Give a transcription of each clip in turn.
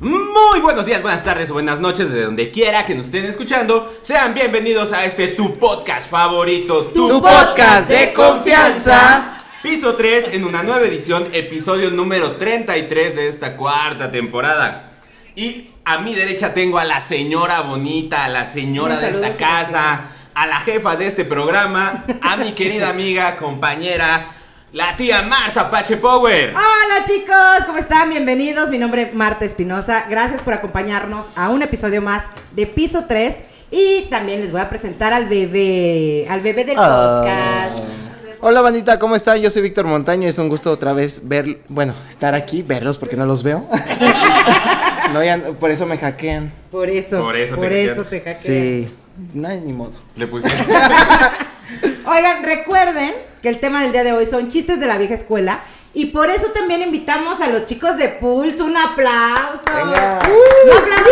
Muy buenos días, buenas tardes o buenas noches de donde quiera que nos estén escuchando. Sean bienvenidos a este tu podcast favorito, Tu podcast de confianza. Piso 3 en una nueva edición, episodio número 33 de esta cuarta temporada. Y a mi derecha tengo a la señora bonita, a la señora de esta casa, a la jefa de este programa, a mi querida amiga, compañera, la tía Marta Pache Power. Hola chicos, ¿cómo están? Bienvenidos. Mi nombre es Marta Espinosa. Gracias por acompañarnos a un episodio más de Piso 3. Y también les voy a presentar al bebé, al bebé del podcast. Hola bandita, ¿cómo están? Yo soy Víctor Montaño y es un gusto otra vez ver, bueno, estar aquí, verlos porque no los veo. no, ya, por eso me hackean. Por eso, Por eso te por hackean. eso te hackean. Sí, no hay ni modo. Le pusieron. Oigan, recuerden que el tema del día de hoy son chistes de la vieja escuela. Y por eso también invitamos a los chicos de Pulse. Un aplauso. Venga. No aplaudan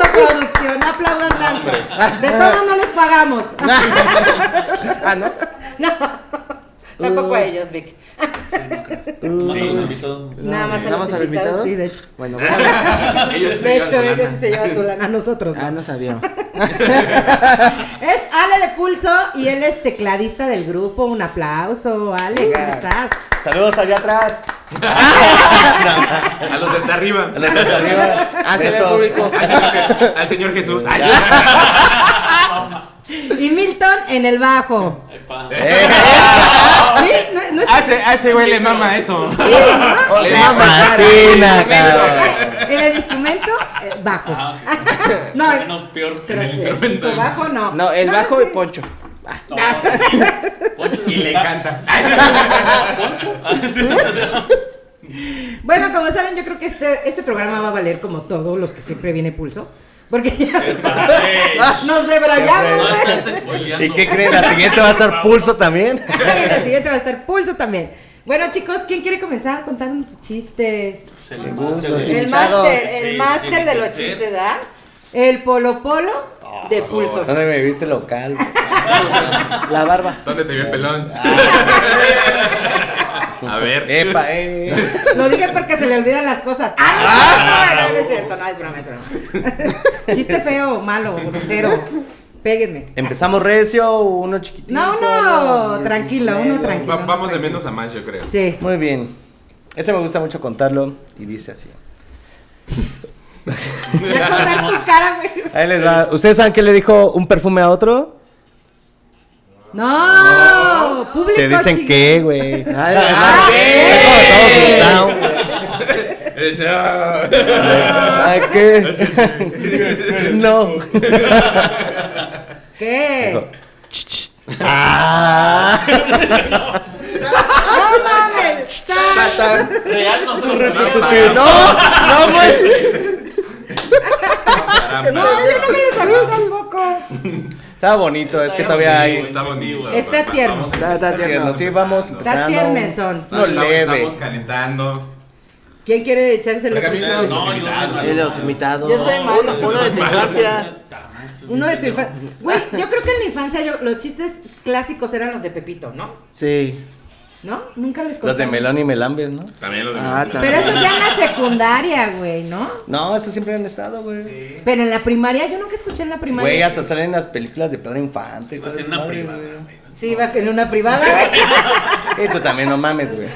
tanto, producción. No aplaudan tanto. De todo no les pagamos. Ah, ¿no? No. Tampoco a ellos, Vic. Nada más a ¿Nada los más a los invitados? Sí, de hecho. Bueno, bueno. Ellos se De hecho, ellos lana. sí se llevan su lana a nosotros. ¿no? Ah, no sabía. Es Ale de Pulso y él es tecladista del grupo. Un aplauso, Ale, ¿cómo estás? Saludos allá atrás. A los de hasta arriba. A los de hasta arriba. Ah. Al señor Jesús. Y Milton en el bajo. Eh, Sí, no, no es a ese, güey le mama eso. O Le sea, mama. fascina, cabrón. en el instrumento eh, bajo. no, menos peor que en el sí, instrumento. bajo no. No, el bajo y Poncho. Y le encanta. Bueno, como saben, yo creo que este, este programa va a valer como todos los que siempre viene Pulso. Porque ya nos debrayamos. No güey. estás spoileando. ¿Y qué creen? La siguiente va a estar pulso también. Y la siguiente va a estar Pulso también. Bueno, chicos, ¿quién quiere comenzar contándonos sus chistes? Sí. El máster, el Sí, máster de los ser. chistes, ¿verdad? El polo polo de Pulso. ¿Dónde me viste local? La barba. ¿Dónde te vio el pelón? A ver. Epa, eh. Lo dije porque se le olvidan las cosas. ¡Ah! No, no, no, no es cierto, no, es broma, es broma. Chiste feo, malo, grosero. Péguenme. Empezamos recio, uno chiquitito. No, no, tranquilo, uno Va- tranquilo. vamos de menos a más, yo creo. Sí. Muy bien. Ese me gusta mucho contarlo y dice así. Tu cara, güey. Ahí les va. ¿Ustedes saben qué le dijo un perfume a otro? No, público. Se dicen qué, güey. Ay, Ah. No. ¿qué? No. ¿Qué? Ah. No mames. Real no No, no, güey. No, yo no me lo sabía tampoco. Estaba bonito, es que todavía hay. Está bonito. Está tierno. Está- está tierno. Sí, vamos Está empezando. tiernezón. sí. No leve. estamos calentando. ¿Quién quiere echarse el mira, No, yo los invitados. Yo soy malo. Uno, uno de tu infancia. Uno de tu infancia. Güey, yo creo que en mi infancia yo- los chistes clásicos eran los de Pepito, ¿no? Sí. ¿No? Nunca les conté. Los de Melón y Melambes, ¿no? También los de Ah, Pero también. eso ya en la secundaria, güey, ¿no? No, eso siempre han estado, güey. Pero en la primaria, yo nunca escuché en la primaria. Güey, hasta salen las películas de Pedro Infante. todo en una privada, güey. güey. Sí, va en una privada. Y tú también no mames, güey.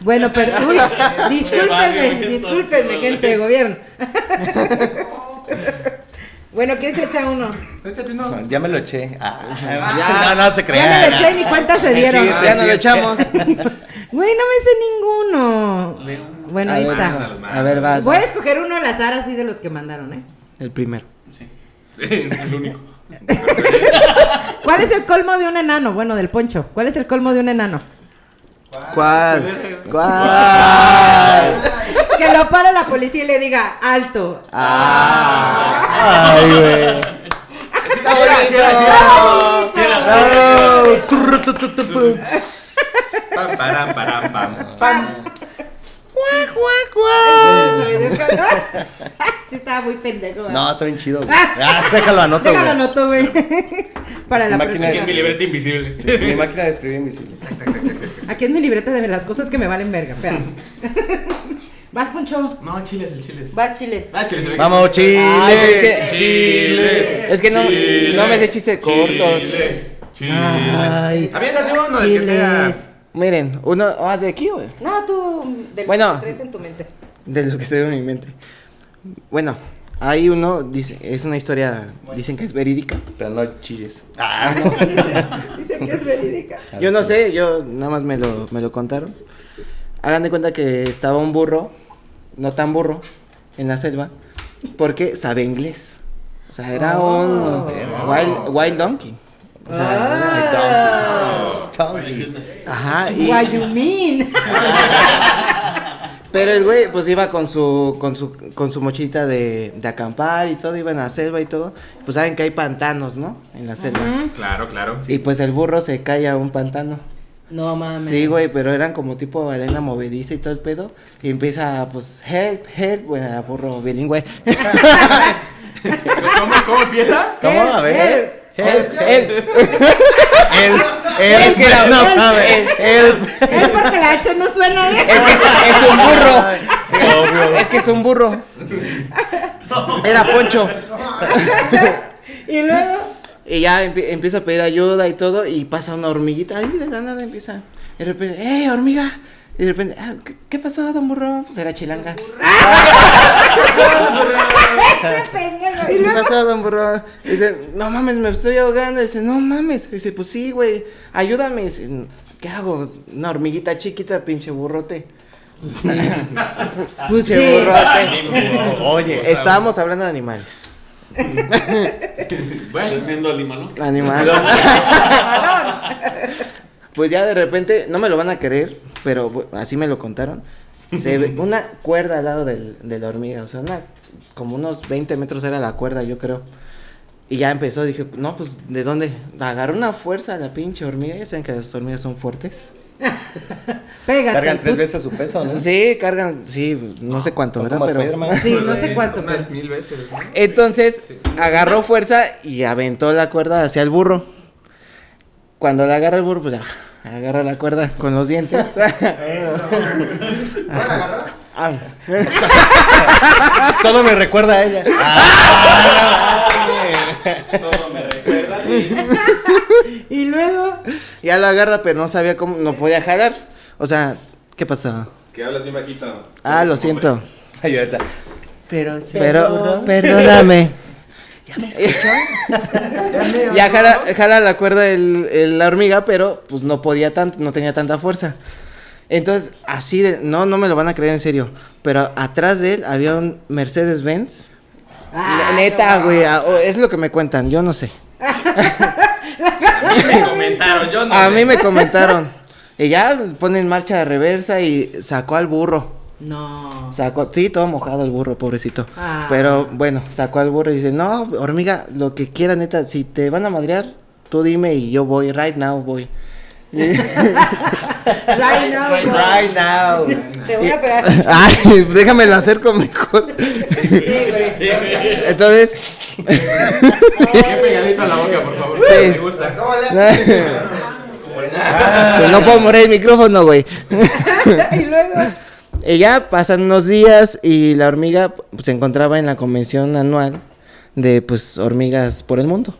bueno, pero, uy, discúlpenme, discúlpenme, gente de gobierno. bueno, ¿quién se echa uno? No, Ya me lo eché. Ah, Ya. no, no se Ya crean. me lo eché ni cuenta se dieron. chiste. Ya nos lo echamos. Güey, no me sé ninguno. Bueno, A ahí ver, está. A ver, vas. Voy a escoger uno al azar así de los que mandaron, ¿eh? El primero. El único. ¿Cuál es el colmo de un enano? Bueno, del poncho. ¿Cuál es el colmo de un enano? ¿Cuál? ¿Cuál? Que lo pare la policía y le diga alto. Ah. Ay, güey. Pam, param. Sí, estaba muy pendejo. ¿verdad? No, está bien chido. güey. Ah, déjalo anoto, Déjalo güey. anoto, güey. Para la Mi máquina Aquí es mi libreta invisible. Mi máquina de escribir invisible. Aquí es mi libreta de las cosas que me valen verga. Espera. Vas, Poncho. No, chiles, el chiles. Vas, chiles. Ah, chiles. Vamos, Chile. Ay, es que- Chiles. Es que no, Chiles. no me sé chistes cortos. Chiles. Chiles. Ay, Aviéntate uno del que sea. chiles. Miren, uno, ah, de aquí, güey. No, tú. Del Bueno. que traes en tu mente. De los que traigo en mi mente. Bueno, hay uno, dice, es una historia, dicen que es verídica. Pero no chilles. Ah, Dicen que es verídica. Yo no sé, yo nada más me lo, me lo contaron. Hagan de cuenta que estaba un burro, no tan burro, en la selva, porque sabe inglés. O sea, era un wild, wild donkey. O sea, Tongues. ajá, y, What you mean? pero el güey pues iba con su, con su, con su mochilita de, de acampar y todo, iba en la selva y todo. Pues saben que hay pantanos, ¿no? En la selva. Claro, claro. Y pues el burro se cae a un pantano. No mames. Sí, güey, pero eran como tipo arena movediza y todo el pedo. Y empieza, pues, help, help, güey, a burro bilingüe. ¿Cómo, cómo empieza? ¿Cómo? A ver. help, help. El, el, Es que era- no el- mames. El, Es porque la H no suena. Es que es, es un burro. obvio. Es que es un burro. Era Poncho. Y luego. Y ya empie- empieza a pedir ayuda y todo. Y pasa una hormiguita. Ahí de la nada empieza. Y de repente, ¡eh, hormiga! Y de repente, "Ah, ¿qué, qué pasó, don burro? Pues era chilanga. ¡Qué pendejo! Y ¿Qué luego. pasó, don burro? Y dice, no mames, me estoy ahogando. Y dice, no mames. Y dice, pues sí, güey, ayúdame. Y dice, ¿qué hago? Una hormiguita chiquita, pinche burrote. Pues Pinche sí. burrote. Oye, Estábamos hablando de animales. Bueno, Viendo a Lima, ¿no? Animales. pues ya de repente, no me lo van a creer, pero así me lo contaron. Se ve una cuerda al lado del, de la hormiga, o sea, una, como unos 20 metros era la cuerda, yo creo. Y ya empezó, dije, no, pues, ¿de dónde? Agarró una fuerza a la pinche hormiga, ya saben que las hormigas son fuertes. Pégate. cargan tres veces su peso, ¿no? Sí, cargan, sí, no sé cuánto, ¿verdad? Pero... Sí, no sé cuánto. Unas pero- mil veces. ¿no? Entonces, agarró fuerza y aventó la cuerda hacia el burro. Cuando la agarra el burro, pues agarra la cuerda con los dientes. Ah. Todo me recuerda a ella. Todo me recuerda a ti. Y luego. ya lo agarra, pero no sabía cómo, no podía jalar. O sea, ¿qué pasó? Que hablas bien bajito. Ah, lo siento. Ay, ahorita. Pero, Pero, perdóname. ¿Ya me escuchó? ya jala, jala la cuerda el, el- la hormiga, pero pues no podía tanto, no tenía tanta fuerza. Entonces, así de, no, no me lo van a creer en serio, pero atrás de él había un Mercedes-Benz. Ah, Neta, güey, es lo que me cuentan, yo no sé. A mí me comentaron, yo no. A mí me comentaron. Y ya pone en marcha de reversa y sacó al burro. No. Sacó, sí, todo mojado el burro, pobrecito. Ah. Pero bueno, sacó al burro y dice, no, hormiga, lo que quiera, neta, si te van a madrear, tú dime y yo voy, right now voy. Right now, bro. Right now. Te voy a pegar. Ay, déjame lo acerco mejor. Sí, güey. Sí. Entonces, Bien pegadito a la boca, por favor. Sí. Me gusta. pues no puedo mover el micrófono, güey. Y luego. Y ya pasan unos días y la hormiga pues, se encontraba en la convención anual de pues hormigas por el mundo.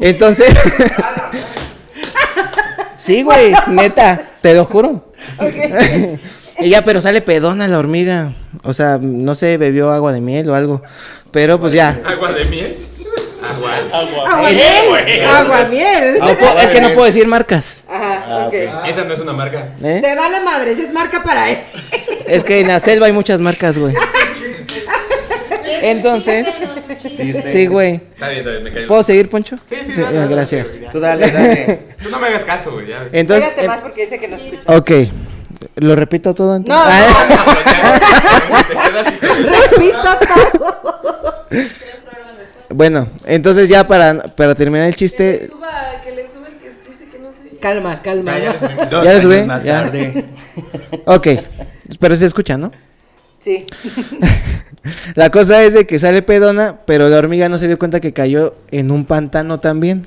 Entonces, sí, güey, neta, te lo juro. y ya, pero sale pedona la hormiga. O sea, no sé, bebió agua de miel o algo. Pero pues ya. Agua de miel. Agua. Agua. Agua miel. Agua miel. No puedo- es que no puedo decir marcas. Ajá, ok. Esa no es una marca. ¿eh? Te vale madre, esa es marca para él. Es que en la selva hay muchas marcas, güey. Entonces, sí, güey. Está bien, está bien, me cayó. ¿Puedo seguir, Poncho? Sí, sí, Sí, dale, dale, gracias. Tú dale, dale. Tú no me hagas caso, güey. Ya. Entonces, Pégate em- más porque dice que no escucha. ok. ¿Lo repito todo entonces? No, Ah, Te quedas y te- Repito todo. Bueno, entonces ya para, para terminar el Que le chiste, suba, que le suba el que dice que no se oye. Calma, calma. Ya, ya le subimos. Dos ¿Ya le años sube? más Ya. tarde. ok, pero se escucha, ¿no? Sí. La cosa es de que sale pedona, pero la hormiga no se dio cuenta que cayó en un pantano también.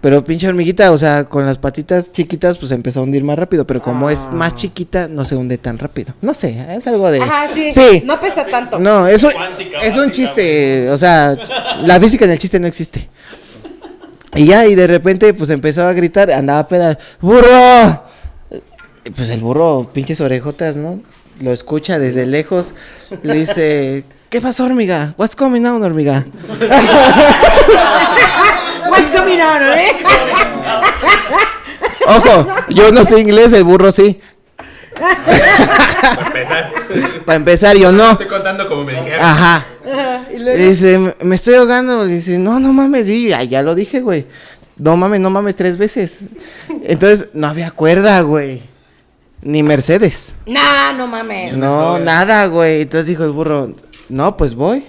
Pero pinche hormiguita, o sea, con las patitas chiquitas, pues empezó a hundir más rápido. Pero como es más chiquita, no se hunde tan rápido. No sé, es algo de. Ajá, sí. Sí. No pesa tanto. No, eso Cuántica es un básica, chiste, o sea, la física en el chiste no existe. Y ya, y de repente, pues empezó a gritar, andaba peda, ¡burro! Pues el burro, pinches orejotas, ¿no? Lo escucha desde lejos, le dice, ¿qué pasó, hormiga? What's coming on, hormiga? What's going on, eh? Ojo, yo no sé inglés, el burro sí. Para empezar. Para empezar, yo no. Estoy contando como me dijeron. Ajá. Y luego- Y dice, "Me- estoy ahogando. Y dice, no, no mames, sí, ya, ya lo dije, güey. No mames, no mames tres veces. Entonces, no había cuerda, güey. Ni Mercedes. Nah, no mames. No, nada, güey. Entonces dijo el burro, no, pues voy.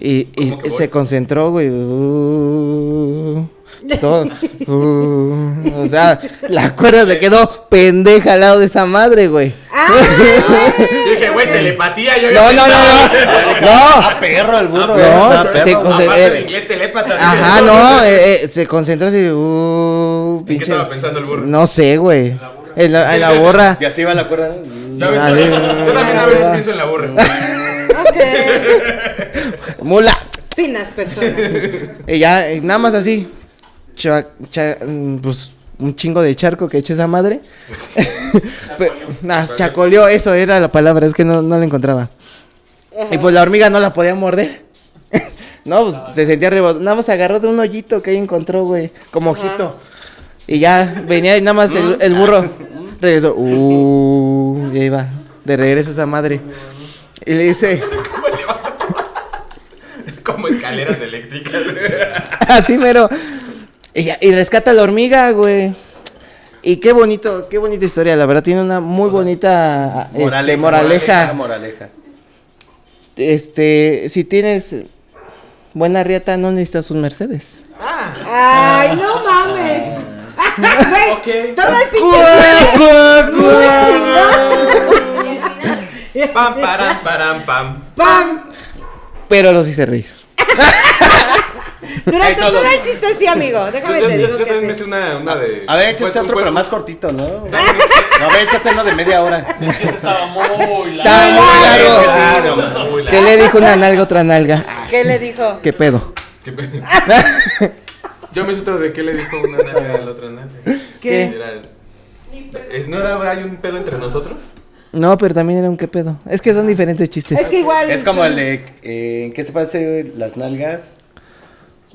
Y, y ¿Cómo que se voy? concentró, güey. Uh, todo. uh, o sea, la cuerda le quedó pendeja al lado de esa madre, güey. Ah, Yo dije, güey, telepatía. Yo No, no, no, no. No. Ah, perro el burro. No, Ah, se- perro. se conce- Aparte eh, inglés telépata. Ajá, no, eh, eh, se concentró así, uh, ¿En qué pinche. estaba pensando el burro? No sé, güey. En la, en la borra. Y así va la cuerda. Ya ves, Dale. yo también a veces pienso en la burra. ok. Mula. Finas personas. Y ya, eh, nada más así. cha- cha- mm, pues un chingo de charco que echó esa madre. Pe- nah, chacoleó, eso era la palabra, es que no, no la encontraba. Y pues la hormiga no la podía morder. no, pues se sentía rebos. Nada más agarró de un hoyito que ahí encontró, güey. Como ojito. Y ya venía y nada más el, el burro regresó. Uh, ya iba. De regreso esa madre. Y le dice. Como escaleras eléctricas. Así mero. Y, ya- y rescata a la hormiga, güey. Y qué bonito, qué bonita historia, la verdad tiene una muy bonita este, moraleja. Moraleja. Este, si tienes buena riata no necesitas un Mercedes. Ay, no mames. Güey, Ok. todo el pinche muy Y al final, chingón. Pam, param, param, pam. ¡Pam! Pero los hice reír. Durante todo. todo el chiste sí, amigo. Déjame yo- te yo digo también que me sí. sé una, una de. A ver, échate otro, pero más cortito, ¿no? A ver, échate uno de media hora. Estaba muy largo. Está muy largo. ¿Qué le dijo una nalga a otra nalga? ¿Qué le dijo? ¿Qué pedo? ¿Qué pe- Yo me sé otro de qué le dijo una nalga a la otra nalga. ¿Qué? Era el- ¿Es- ¿No era, hay un pedo entre nosotros? No, pero también era un qué pedo. Es que son diferentes chistes. Es que igual. Es como el de. eh, ¿En qué se parece las nalgas?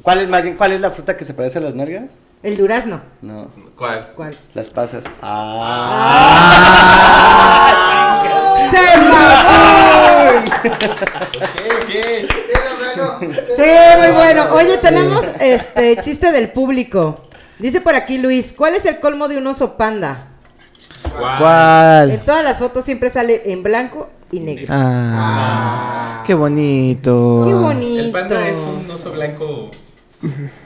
¿Cuál es más bien, cuál es la fruta que se parece a las nalgas? El durazno. No, ¿Cuál? ¿Cuál? las pasas. Ah. ¡Se mamó! Sí, muy bueno. Oye, tenemos este chiste del público. Dice por aquí Luis, ¿cuál es el colmo de un oso panda? En ¿Cuál? todas las fotos siempre sale en blanco y negro. Ah, qué bonito. Qué bonito. ¿El panda es un oso blanco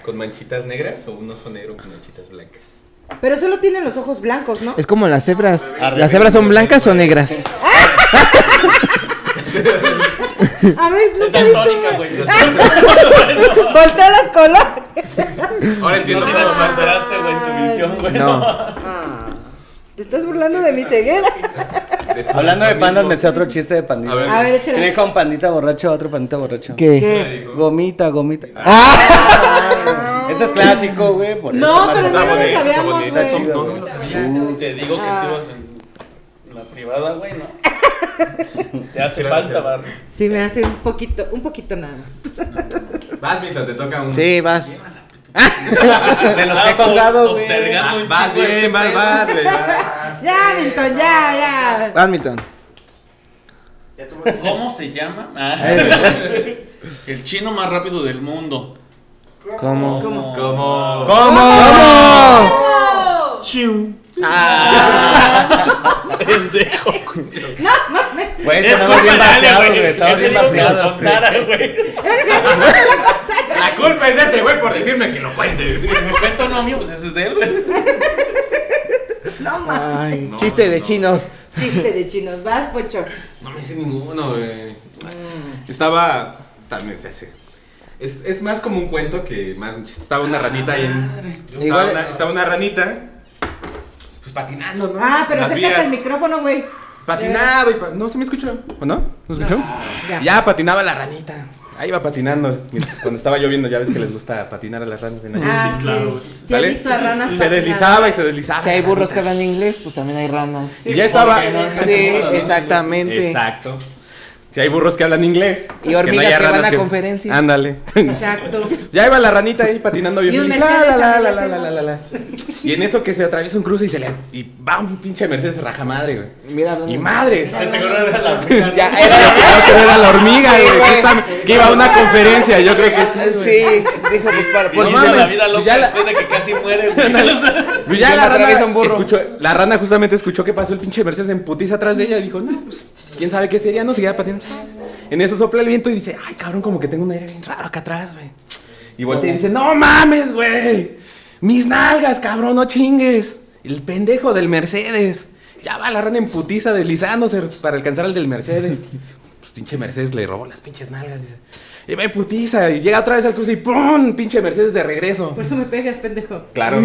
con manchitas negras o un oso negro con manchitas blancas? Pero solo tienen los ojos blancos, ¿no? Es como las cebras. ¿Las cebras son blancas o negras? A ver, Es nunca he visto daltónica, una- güey. Voltea los colores. Ahora No entiendo tienes cómo panda. contraste, güey, en tu visión, güey. No. Ah, Te estás burlando de mi ceguera. Hablando de pandas, mismo. me sé otro chiste de pandita. A ver. A ver, Que échale. dijo un pandita borracho a otro pandita borracho. ¿Qué? ¿Qué? Gomita, gomita. Ah. Ese es clásico, güey. por No, eso, pero. Está no lo está sabíamos, güey. No, no lo sabía. Te digo que Ah. te ibas la privada, güey, ¿no? Te hace Claro, falta, claro. Barry. Sí, me hace un poquito, un poquito nada más. Vas, Milton, te toca un. Sí, vas. De los que he contado, güey. Vas este bien, vas, vas, güey, vas. Ya, Milton, ya, ya. Vas, Milton. ¿Cómo se llama? Ah. El chino más rápido del mundo. ¿Cómo? ¿Cómo? Como. ¿Cómo? Chiu. Güey, Es estamos bien culpa de Ale, vaciados, güey. güey. Estamos bien dijo que lo vaciados. güey. La culpa es de ese güey por decirme que lo cuente. Cuento no mío, pues ese es de él, güey. No mames. No, chiste de no. chinos. Chiste de chinos. Vas, Poncho. No me sé ninguno, güey. Estaba. También se hace. Es, es más como un cuento que más un chiste. Estaba una ranita ahí en. Estaba, Igual- una, estaba una ranita. Patinando, ¿no? Ah, pero acércate al micrófono, güey. Patinaba y pa- No, se me escuchó. ¿O no? ¿No se escuchó? Ya. Ya patinaba la ranita. Ahí iba patinando. Cuando estaba lloviendo, ya ves que les gusta patinar a las ranas. en la Ah, sí. claro. Sí, he visto a ranas Y se patinar. deslizaba y se deslizaba. Si hay burros que hablan inglés, pues también hay ranas. Y ya estaba. Sí, exactamente. Exacto. Si hay burros que hablan inglés. Y hormigas que van ranas a conferencias. Ándale. Exacto. Ya iba la ranita ahí patinando bien Y. La. Y en eso que se atraviesa un cruce y se le. Y va un pinche Mercedes raja madre, güey. Mira, Y madres. Seguro era la hormiga. Ya, que era la hormiga, güey. que está- Que iba a una conferencia, yo creo que sí. Sí, dijo pues para por no si se la vida loca ya la- después de que casi muere. Pues ya la rana, un burro. escuchó, la rana justamente escuchó que pasó el pinche Mercedes en putiza atrás de ella y dijo, no, pues, quién sabe qué sería, no seguía patinando. En eso sopla el viento y dice, ay, cabrón, como que tengo un aire bien raro acá atrás, güey. Y voltea y dice, no mames, güey. Mis nalgas, cabrón, no chingues. El pendejo del Mercedes. Ya va la rana en putiza deslizándose para alcanzar al del Mercedes. Pues pinche Mercedes le robó las pinches nalgas, dice. Y en putiza y llega otra vez al cruce y ¡pum! Pinche Mercedes de regreso. Por eso me pegas, pendejo. Claro.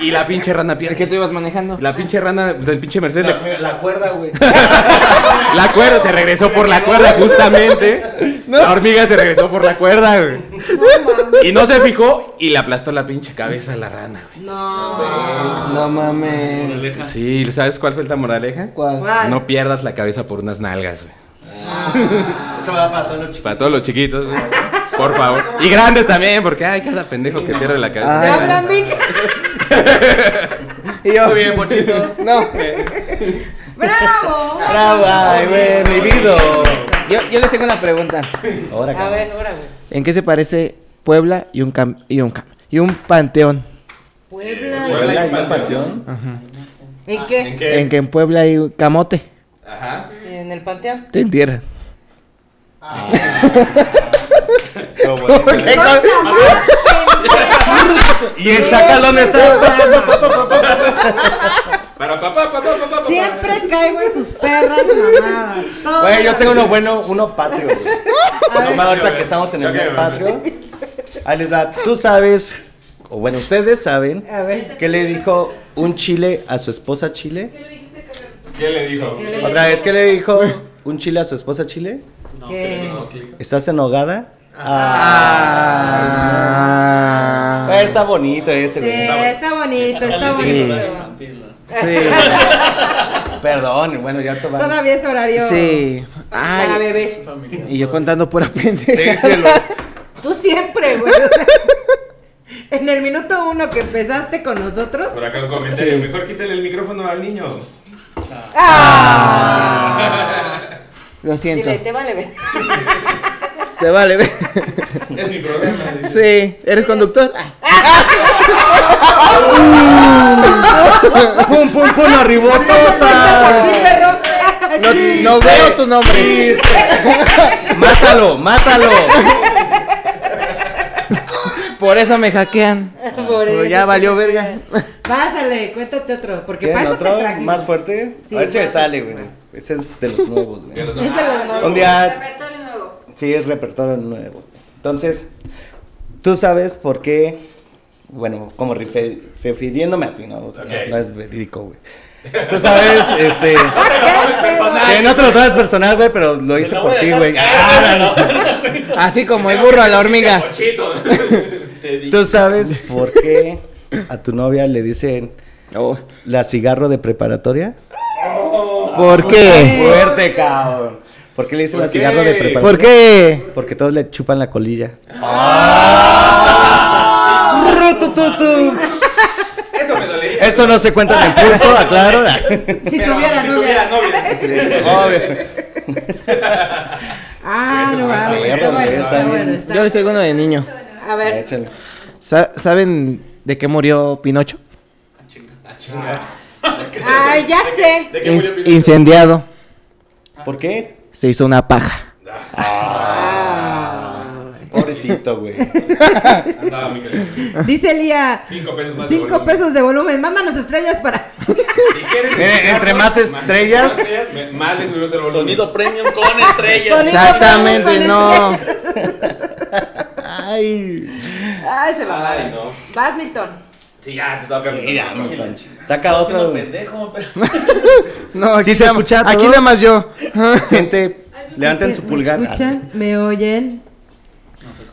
y la pinche rana pierde. ¿Qué tú ibas manejando? La pinche rana, del pinche Mercedes, le- La, cuerda, güey. la cuerda se regresó por la cuerda justamente. La hormiga se regresó por la cuerda, güey. Y no se fijó y le aplastó la pinche cabeza a la rana, güey. No. No mames. Sí, ¿sabes cuál fue la moraleja? ¿Cuál? ¿Cuál? No pierdas la cabeza por unas nalgas, güey. Eso va para todos los chicos. Para todos los chiquitos. Por favor. Y grandes también, porque hay cada pendejo que pierde la cabeza. Ay, ¿Te hablan? Y yo, Muy bien, Ponchito. no. ¡Bravo! Bravo, ay, güey, revivido. Yo, yo les tengo una pregunta. Ahora, A ver, ahora, güey. ¿En qué se parece Puebla y un cam y un cam y un panteón? Puebla. Puebla y un panteón. ¿En qué? En que en Puebla hay camote. Ajá. En el panteón. Te entierran. Qué bonito, ¿Qué ¿eh? cosa? Y el chacal, ¿dónde está? Para papá, papá, papá, papá. Siempre caigo en sus perras mamadas. Güey, yo tengo uno bueno, uno patrio, ver. Nomás ahorita que estamos en el patrio. Ahí les va. Tú sabes, o bueno, ustedes saben. ¿qué le dijo un chile a su esposa chile? ¿Qué le dijo? Otra vez, ¿qué le dijo un chile a su esposa chile? ¿Qué? ¿Estás enojada? Ah. Está bonito ese, Sí, güey. está bonito, está Sí. bonito. ¿no? Sí. Perdón, bueno, ya va. Todavía es horario Sí. para Ay, bebés. y yo contando pura pendeja. Tú siempre, güey. En el minuto uno que empezaste con nosotros. Por acá un comentario. Mejor quítale el micrófono al niño. ¡Ah! Lo siento. Dile, te vale ver. Te vale. ve. Es mi dice. Sí. ¿Eres conductor? ¡Pum, pum, pum! ¡Arribó Aquí, tota! perro. No, no veo tu nombre. ¡Mátalo, mátalo! Por eso me hackean. Por Pero eso ya te valió verga. Pásale, cuéntate otro. Porque para ¿Quieren eso te otro? trajimos. ¿Más fuerte? Sí, a ver si me sale, güey. Ese es de los nuevos, güey. De los Ese dos. lo nuevo. Un día... Repertorio nuevo. Sí, es repertorio nuevo. Entonces, tú sabes por qué... Bueno, como refer- refiriéndome a ti, ¿no? O sea, no, no es verídico, güey. Tú sabes, este... personal. Que no te lo tomes personal, güey, pero lo hice por ti, güey. Así como el burro a la hormiga. Tú sabes por qué a tu novia le dicen la cigarro de preparatoria. ¿Por qué? Fuerte, cabrón. ¿Por qué le dicen ¿Por la cigarro de preparatoria? ¿Por qué? Porque todos le chupan la colilla. Eso me dolería. Eso no se cuenta en el pulso, aclaro. Si Pero tuvieras si novia. tuviera novia. Obvio. Ah, no Ah, bueno. bien. está- Yo les traigo uno de niño. A ver. Échale. Sa- ¿Saben de qué murió Pinocho? Ay, ya sé. ¿De qué murió Pinocho? incendiado. ¿Por qué? Se hizo una paja. Pobre Pobrecito, güey. Andaba muy caliente. Dice Lía. Cinco pesos más de Cinco volumen. pesos de volumen. Mándanos estrellas para. Si Eh, entre más estrellas- me- más les subimos el volumen. Sonido premium con estrellas. Sonido Exactamente, con no. Ay. Ay, se va. Ay, no. Vas, Milton. Sí, ya te toca. Mira, Milton. Saca otro. pendejo, pero... No, aquí Sí se escucha Aquí nada más yo. Gente, levanten su ¿Me pulgar. escuchan? ¿Me oyen?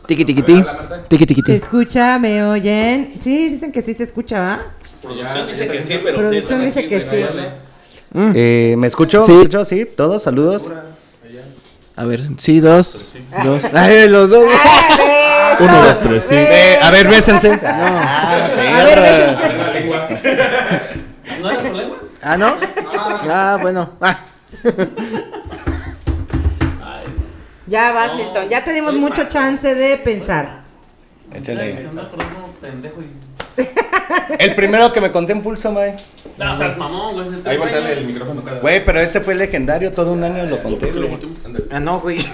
Tiqui tiqui ti. Tiqui tiqui ¿Se escucha? ¿Me oyen? Sí, dicen que sí se escucha, ¿va? Producción dice que sí, pero Producción sí. dice que sí. Eh, ¿Me escucho? Sí. ¿Me escucho? Sí, todos, saludos. A ver, sí, dos. Dos. Ay, los dos. Uno, dos, tres, sí. Eh, a ver, bésense. Ah, A ver, bésense. La lengua. ¿No era problema? Ah, ¿no? Ah, bueno. Ah. Ya vas, Milton. Ya te dimos soy mucho malo. chance de pensar. Échale. El primero que me conté en pulso, mae. No seas mamón, güey. se te Ahí volteale el micrófono. cada- Güey, pero ese fue legendario, todo un año lo conté. Güey. Ah, no, güey.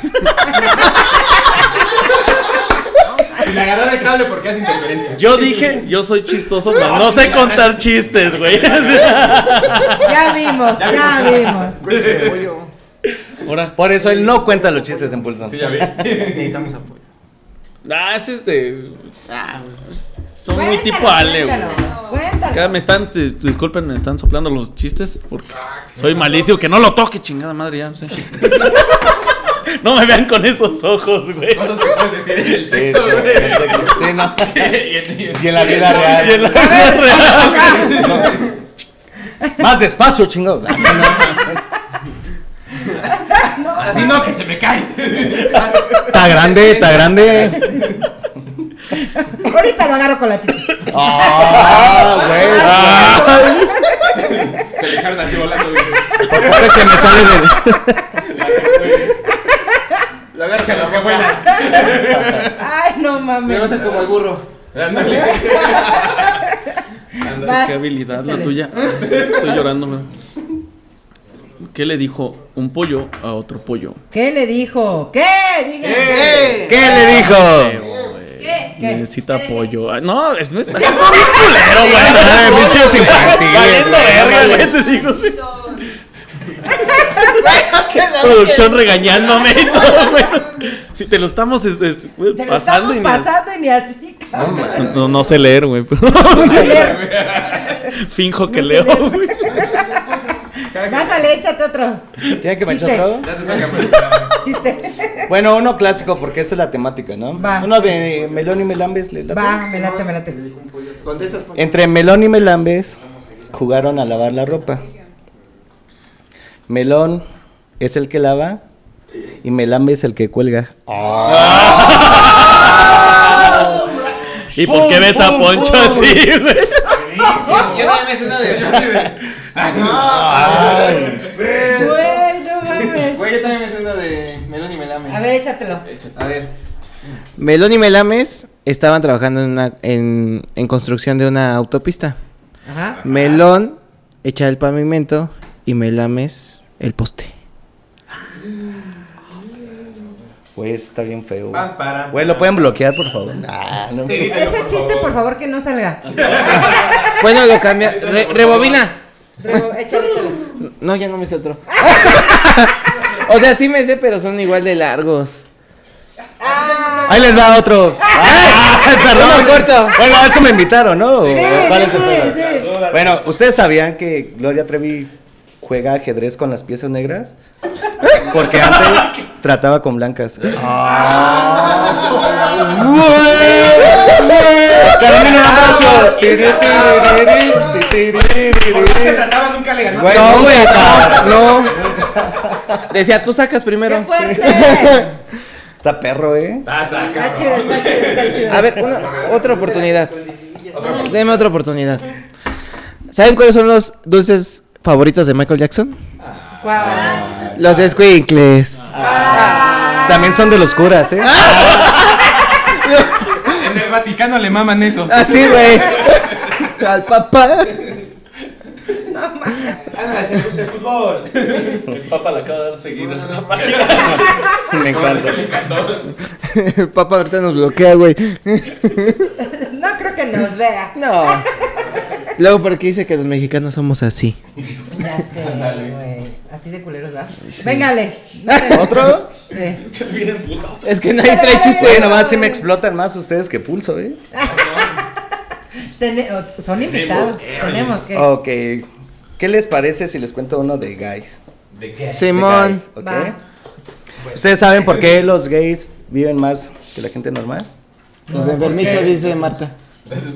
Y le agarraron el cable porque hace interferencia. Yo dije, yo soy chistoso, pero no sé contar chistes, güey. Ya vimos, ya vimos. Ahora. Por eso él no cuenta los chistes en pulso. Sí, ya vi. Necesitamos apoyo. Ah, es de. Ah, Son muy tipo Ale, güey. cuéntalo, Cuéntalo. Acá me están, dis- disculpen, me están soplando los chistes porque soy malísimo. Que no lo toque, chingada madre, ya. sí. No me vean con esos ojos, güey. Cosas que puedes decir en el Sí, sexo, sí, güey. sí, no. Y en- la vida real. Y en la vida real. Más despacio, chingado. Así no, que se me cae. Está grande, está grande. Ahorita lo agarro con la chica. Ah, güey. Se le dejaron así volando, güey. Por favor, se me sale de. La agarra los que vuelan. Ay, no Me mames. vas a como el burro. Ándale. Vas. Qué habilidad la tuya. Estoy llorando. ¿Qué le dijo un pollo a otro pollo? ¿Qué le dijo? ¿Qué? Díganme. ¿Qué? ¿Qué le dijo? ¿Qué? ¿Qué? Necesita ¿Qué le pollo. Ay, No, es, es, culero, güey. pinches infantiles. Valiendo verga, güey, te digo. Producción regañándome y todo, güey. Si te lo estamos es- es, güey, Te lo pasando estamos y ni- pasando y ni así. No, no sé leer, güey. pero- Finjo que leo, güey. Pásale, échate otro. ¿Tiene que me Chiste. Bueno, uno clásico, porque esa es la temática, ¿no? Va. Uno de Melón y Melambes. ¿le late? Va, me late, me. Entre Melón y Melambes jugaron a lavar la ropa. Melón es el que lava y Melambes el que cuelga. ¿Y por qué ves a Poncho pum. así, güey? Yo también me sé una de. Güey, no mames. Güey, yo también me sé una de Melón y Melame. A ver, échatelo. A ver. Melón y Melames estaban trabajando en, una, en, en construcción de una autopista. Ajá. Melón echa el pavimento y Melames el poste. Güey, está bien feo. güey. ¿lo pueden bloquear, por favor? Ah, no. Ese chiste, por favor, que no salga. Bueno, lo cambia. Re- rebobina. Rebo- échale, échale. No, ya no me sé otro. o sea, sí me sé, pero son igual de largos. Ahí les va otro. Ah, perdón. Corto. Bueno, a eso me invitaron, ¿no? Bueno, ¿ustedes sabían que Gloria Trevi juega ajedrez con las piezas negras? Porque antes trataba con blancas. Carolina Ambrosio. ¿Por qué se trataba? Nunca le ganó. Güey, no, güey. Decía, tú sacas ¡Qué primero. Está perro, ¿eh? Ah, está, Está cabrón. chido, está chido, está chido. A ver, una- otra oportunidad. Deme otra oportunidad. ¿Saben cuáles son los dulces favoritos de Michael Jackson? Los squinkles. También son de los curas, ¿eh? En el Vaticano le maman esos. Así, güey. Al papá. Anda, se gusta el fútbol. El Papa le acaba de dar la página. Me encanta. Me encantó. Papá ahorita nos bloquea, güey. No creo que nos vea. No. Luego, porque dice que los mexicanos somos así? Ya sé, güey. Así de culeros, ¿verdad? Véngale. ¿Otro? Sí. Es que nadie trae chiste. Oye, nomás si me explotan más ustedes que pulso, ¿eh? Tene- o- son invitados. Tenemos que. Ok. ¿Qué les parece si les cuento uno de guys? ¿De qué? De Simón. guys, ¿ok? Va. ¿Ustedes saben por qué los gays viven más que la gente normal? Los enfermitos, dice Marta.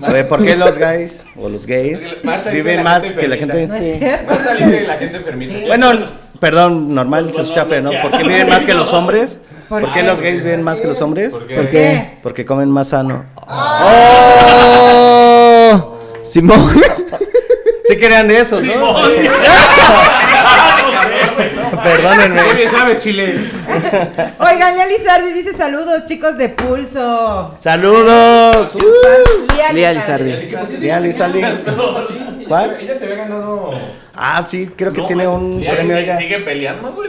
A ver, ¿por qué los guys o los gays Marta viven la más gente que la enfermita. No gente? es cierto. Marta dice la gente enfermita. Bueno, perdón, normal se escucha feo, ¿no? ¿Por qué viven más que los hombres? ¿Por ¿Por qué los gays viven más que los hombres? ¿Por qué? ¿Por qué? Porque comen más sano. ¡Oh! Simón. Sí querían de esos, ¿no? Perdónenme. Muy bien sabes, Chile. Oigan, Lía Lizardi dice saludos, chicos de Pulso. ¡Saludos! Lía Lía Lizardi. Lizardi. Lía Lizardi. ¿Cuál? Ella se había ganado. Ah, sí, creo que No, tiene un Ya premio sigue, peleando, güey.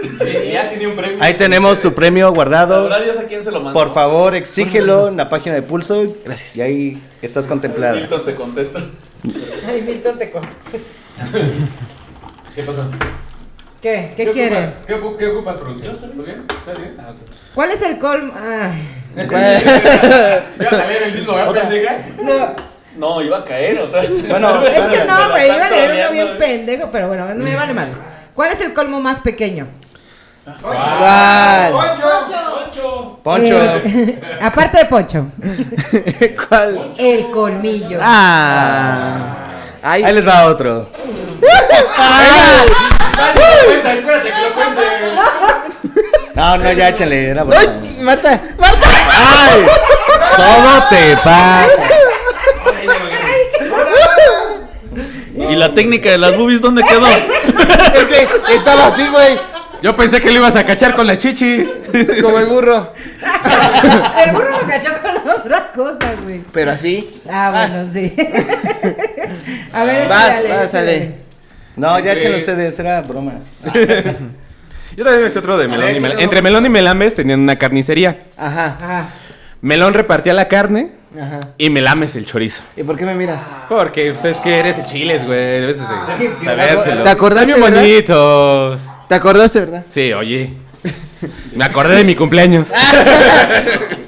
Ya tenía un premio. Ahí tenemos tu premio guardado. Sabrá Dios a quién se lo. Por favor, exígelo en la página de Pulso. Gracias. Y ahí estás contemplada. Milton te contesta. Ay, Milton te con- ¿Qué pasó? ¿Qué? ¿Qué quieres? Ocupas? ¿Qué, ocu- qué ocupas, producción? ¿Todo bien? ¿Estás bien? Ah. ¿Cuál es el colmo? ¿Ibas a leer el mismo, ¿verdad, pendeja? No, No, iba a caer, o sea. Bueno, es que no, güey, iba a leer uno bien eh. pendejo, pero bueno, no me vale mal. ¿Cuál es el colmo más pequeño? ¿Cuál? Poncho. Eh, aparte de Poncho. ¿Cuál? El colmillo. Ah. Ay. Ahí les va otro. Cuenta, espérate que lo cuente. No, no, ya échale. Era broma. ¡Ay! Marta, Marta. ¡Ay! Todo te pasa. ¿Y la técnica de las boobies dónde quedó? Es que estaba así, güey. Yo pensé que lo ibas a cachar con las chichis. Como el burro. El burro lo cachó con otra cosa, güey. Pero así. Ah, bueno, sí. A ver, Vas, échale, vas, échale. No, ya échenlo ustedes. Era broma. Yo también me sé otro de Melón y. Melambes. Entre Melón y Melambes tenían una carnicería. Ajá. Ajá. Melón repartía la carne Ajá. y Melames el chorizo. ¿Y por qué me miras? Porque pues, es que eres el chiles, güey. Debes de sabértelo. ¿Te bien verdad? bonitos. ¿Te acordaste, verdad? Sí, oye. Me acordé de mi cumpleaños.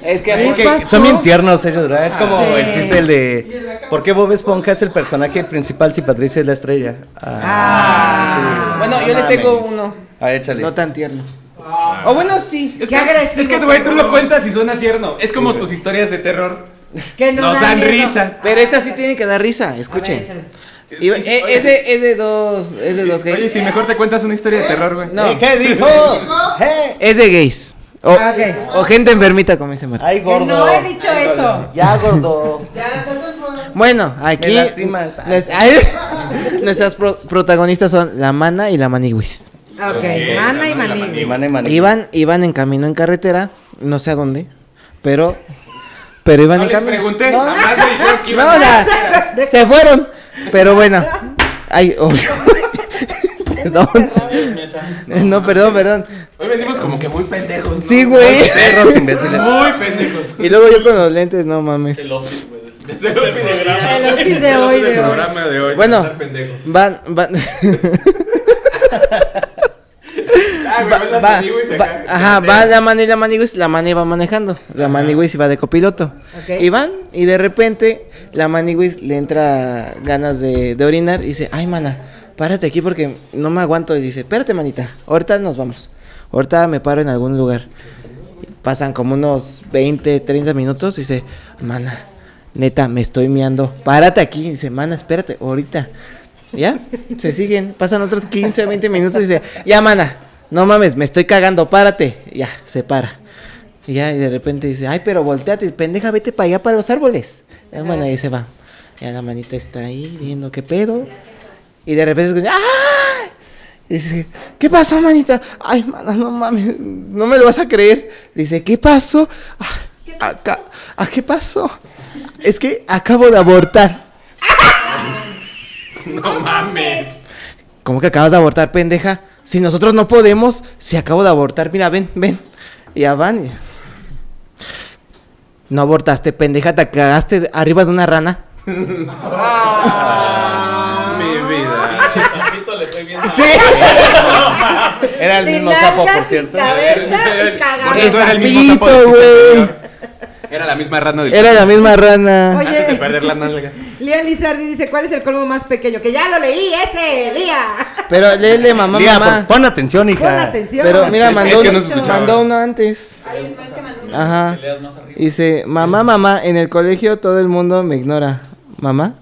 Es que que son bien tiernos ellos, ¿verdad? Es como Sí. el chiste el de ¿Por qué Bob Esponja es el personaje principal si Patricia es la estrella? Ah. Bueno, No yo le tengo uno. Ah, échale. No tan tierno. O bueno, sí. Es Qué que, agresivo, es que, güey, tú lo cuentas y suena tierno. Es como tus historias de terror. Que no Nos da dan miedo. risa. Pero esta sí tiene que dar risa, A ver, échale. Y- eh, es, de, es de dos, es de dos gays. Oye, si mejor te cuentas una historia de terror, güey. No. Eh, ¿Qué dijo? ¡Eh! Es de gays. O, Ah, o gente enfermita, como dice Marta. ¡Ay, Que gordo! no he dicho eso. Ya, gordo. Bueno, aquí. Me lastimas. nues- ay, nuestras pro- protagonistas son la mana y la maniguis. Ok, mana y maní. Y mane, mane. Iban, iban en camino en carretera, no sé a dónde, pero. Pero iban No en camino. pregunté, No, no, a- o sea, se fueron. Pero bueno. Ay, oh. perdón. No, perdón, perdón. Hoy venimos como que muy pendejos, ¿no? Sí, güey. Perros imbéciles. Muy pendejos. Y luego yo con los lentes, no mames. El office, güey. Desde el videograma. El outfit de hoy, El de hoy. programa de hoy. Bueno. Van, van. Ah, va- va- ajá, va la mano y la maniguis, la mano iba manejando, la maniguis iba de copiloto. Y van, y de repente la maniguis le entra ganas de, de orinar y dice, ay mana, párate aquí porque no me aguanto. Y dice, espérate manita, ahorita nos vamos, ahorita me paro en algún lugar. Pasan como unos 20, 30 minutos y dice, mana, neta, me estoy miando, párate aquí. Y dice, mana, espérate, ahorita. ¿Ya? Se siguen, pasan otros 15, 20 minutos y dice, ya, mana, no mames, me estoy cagando, párate. Ya, se para. Y ya, y de repente dice, ay, pero volteate, pendeja, vete para allá, para los árboles. Ya, mana, ahí se va. Ya la manita está ahí viendo qué pedo. Y de repente escucha, ¡ay! Y dice, ¿qué pasó, manita? Ay, mana, no mames, no me lo vas a creer. Dice, ¿qué pasó? "Ah, acá- ¿A qué pasó? Es que acabo de abortar. No mames. ¿Cómo que acabas de abortar, pendeja? Si nosotros no podemos, si acabo de abortar, mira, ven, ven. Y ya van. y- No abortaste, pendeja, te cagaste arriba de una rana. Mi vida. Sí. Era el Sin mismo sapo, por cierto. cabeza y era el mismo sapo anterior. Era la misma rana del Era la misma rana. Oye. Antes de perder las nalgas. Lía Lizardi dice, ¿cuál es el colmo más pequeño? Que ya lo leí, ese, Lía. Pero léele, mamá, Lía, mamá. pon, pon atención, hija. Pon atención. Pero mira, Es que- mandó, es que no se mandó uno antes. Ay, no es que mandó uno. Ajá. Dice, mamá, mamá, en el colegio todo el mundo me ignora. ¿Mamá?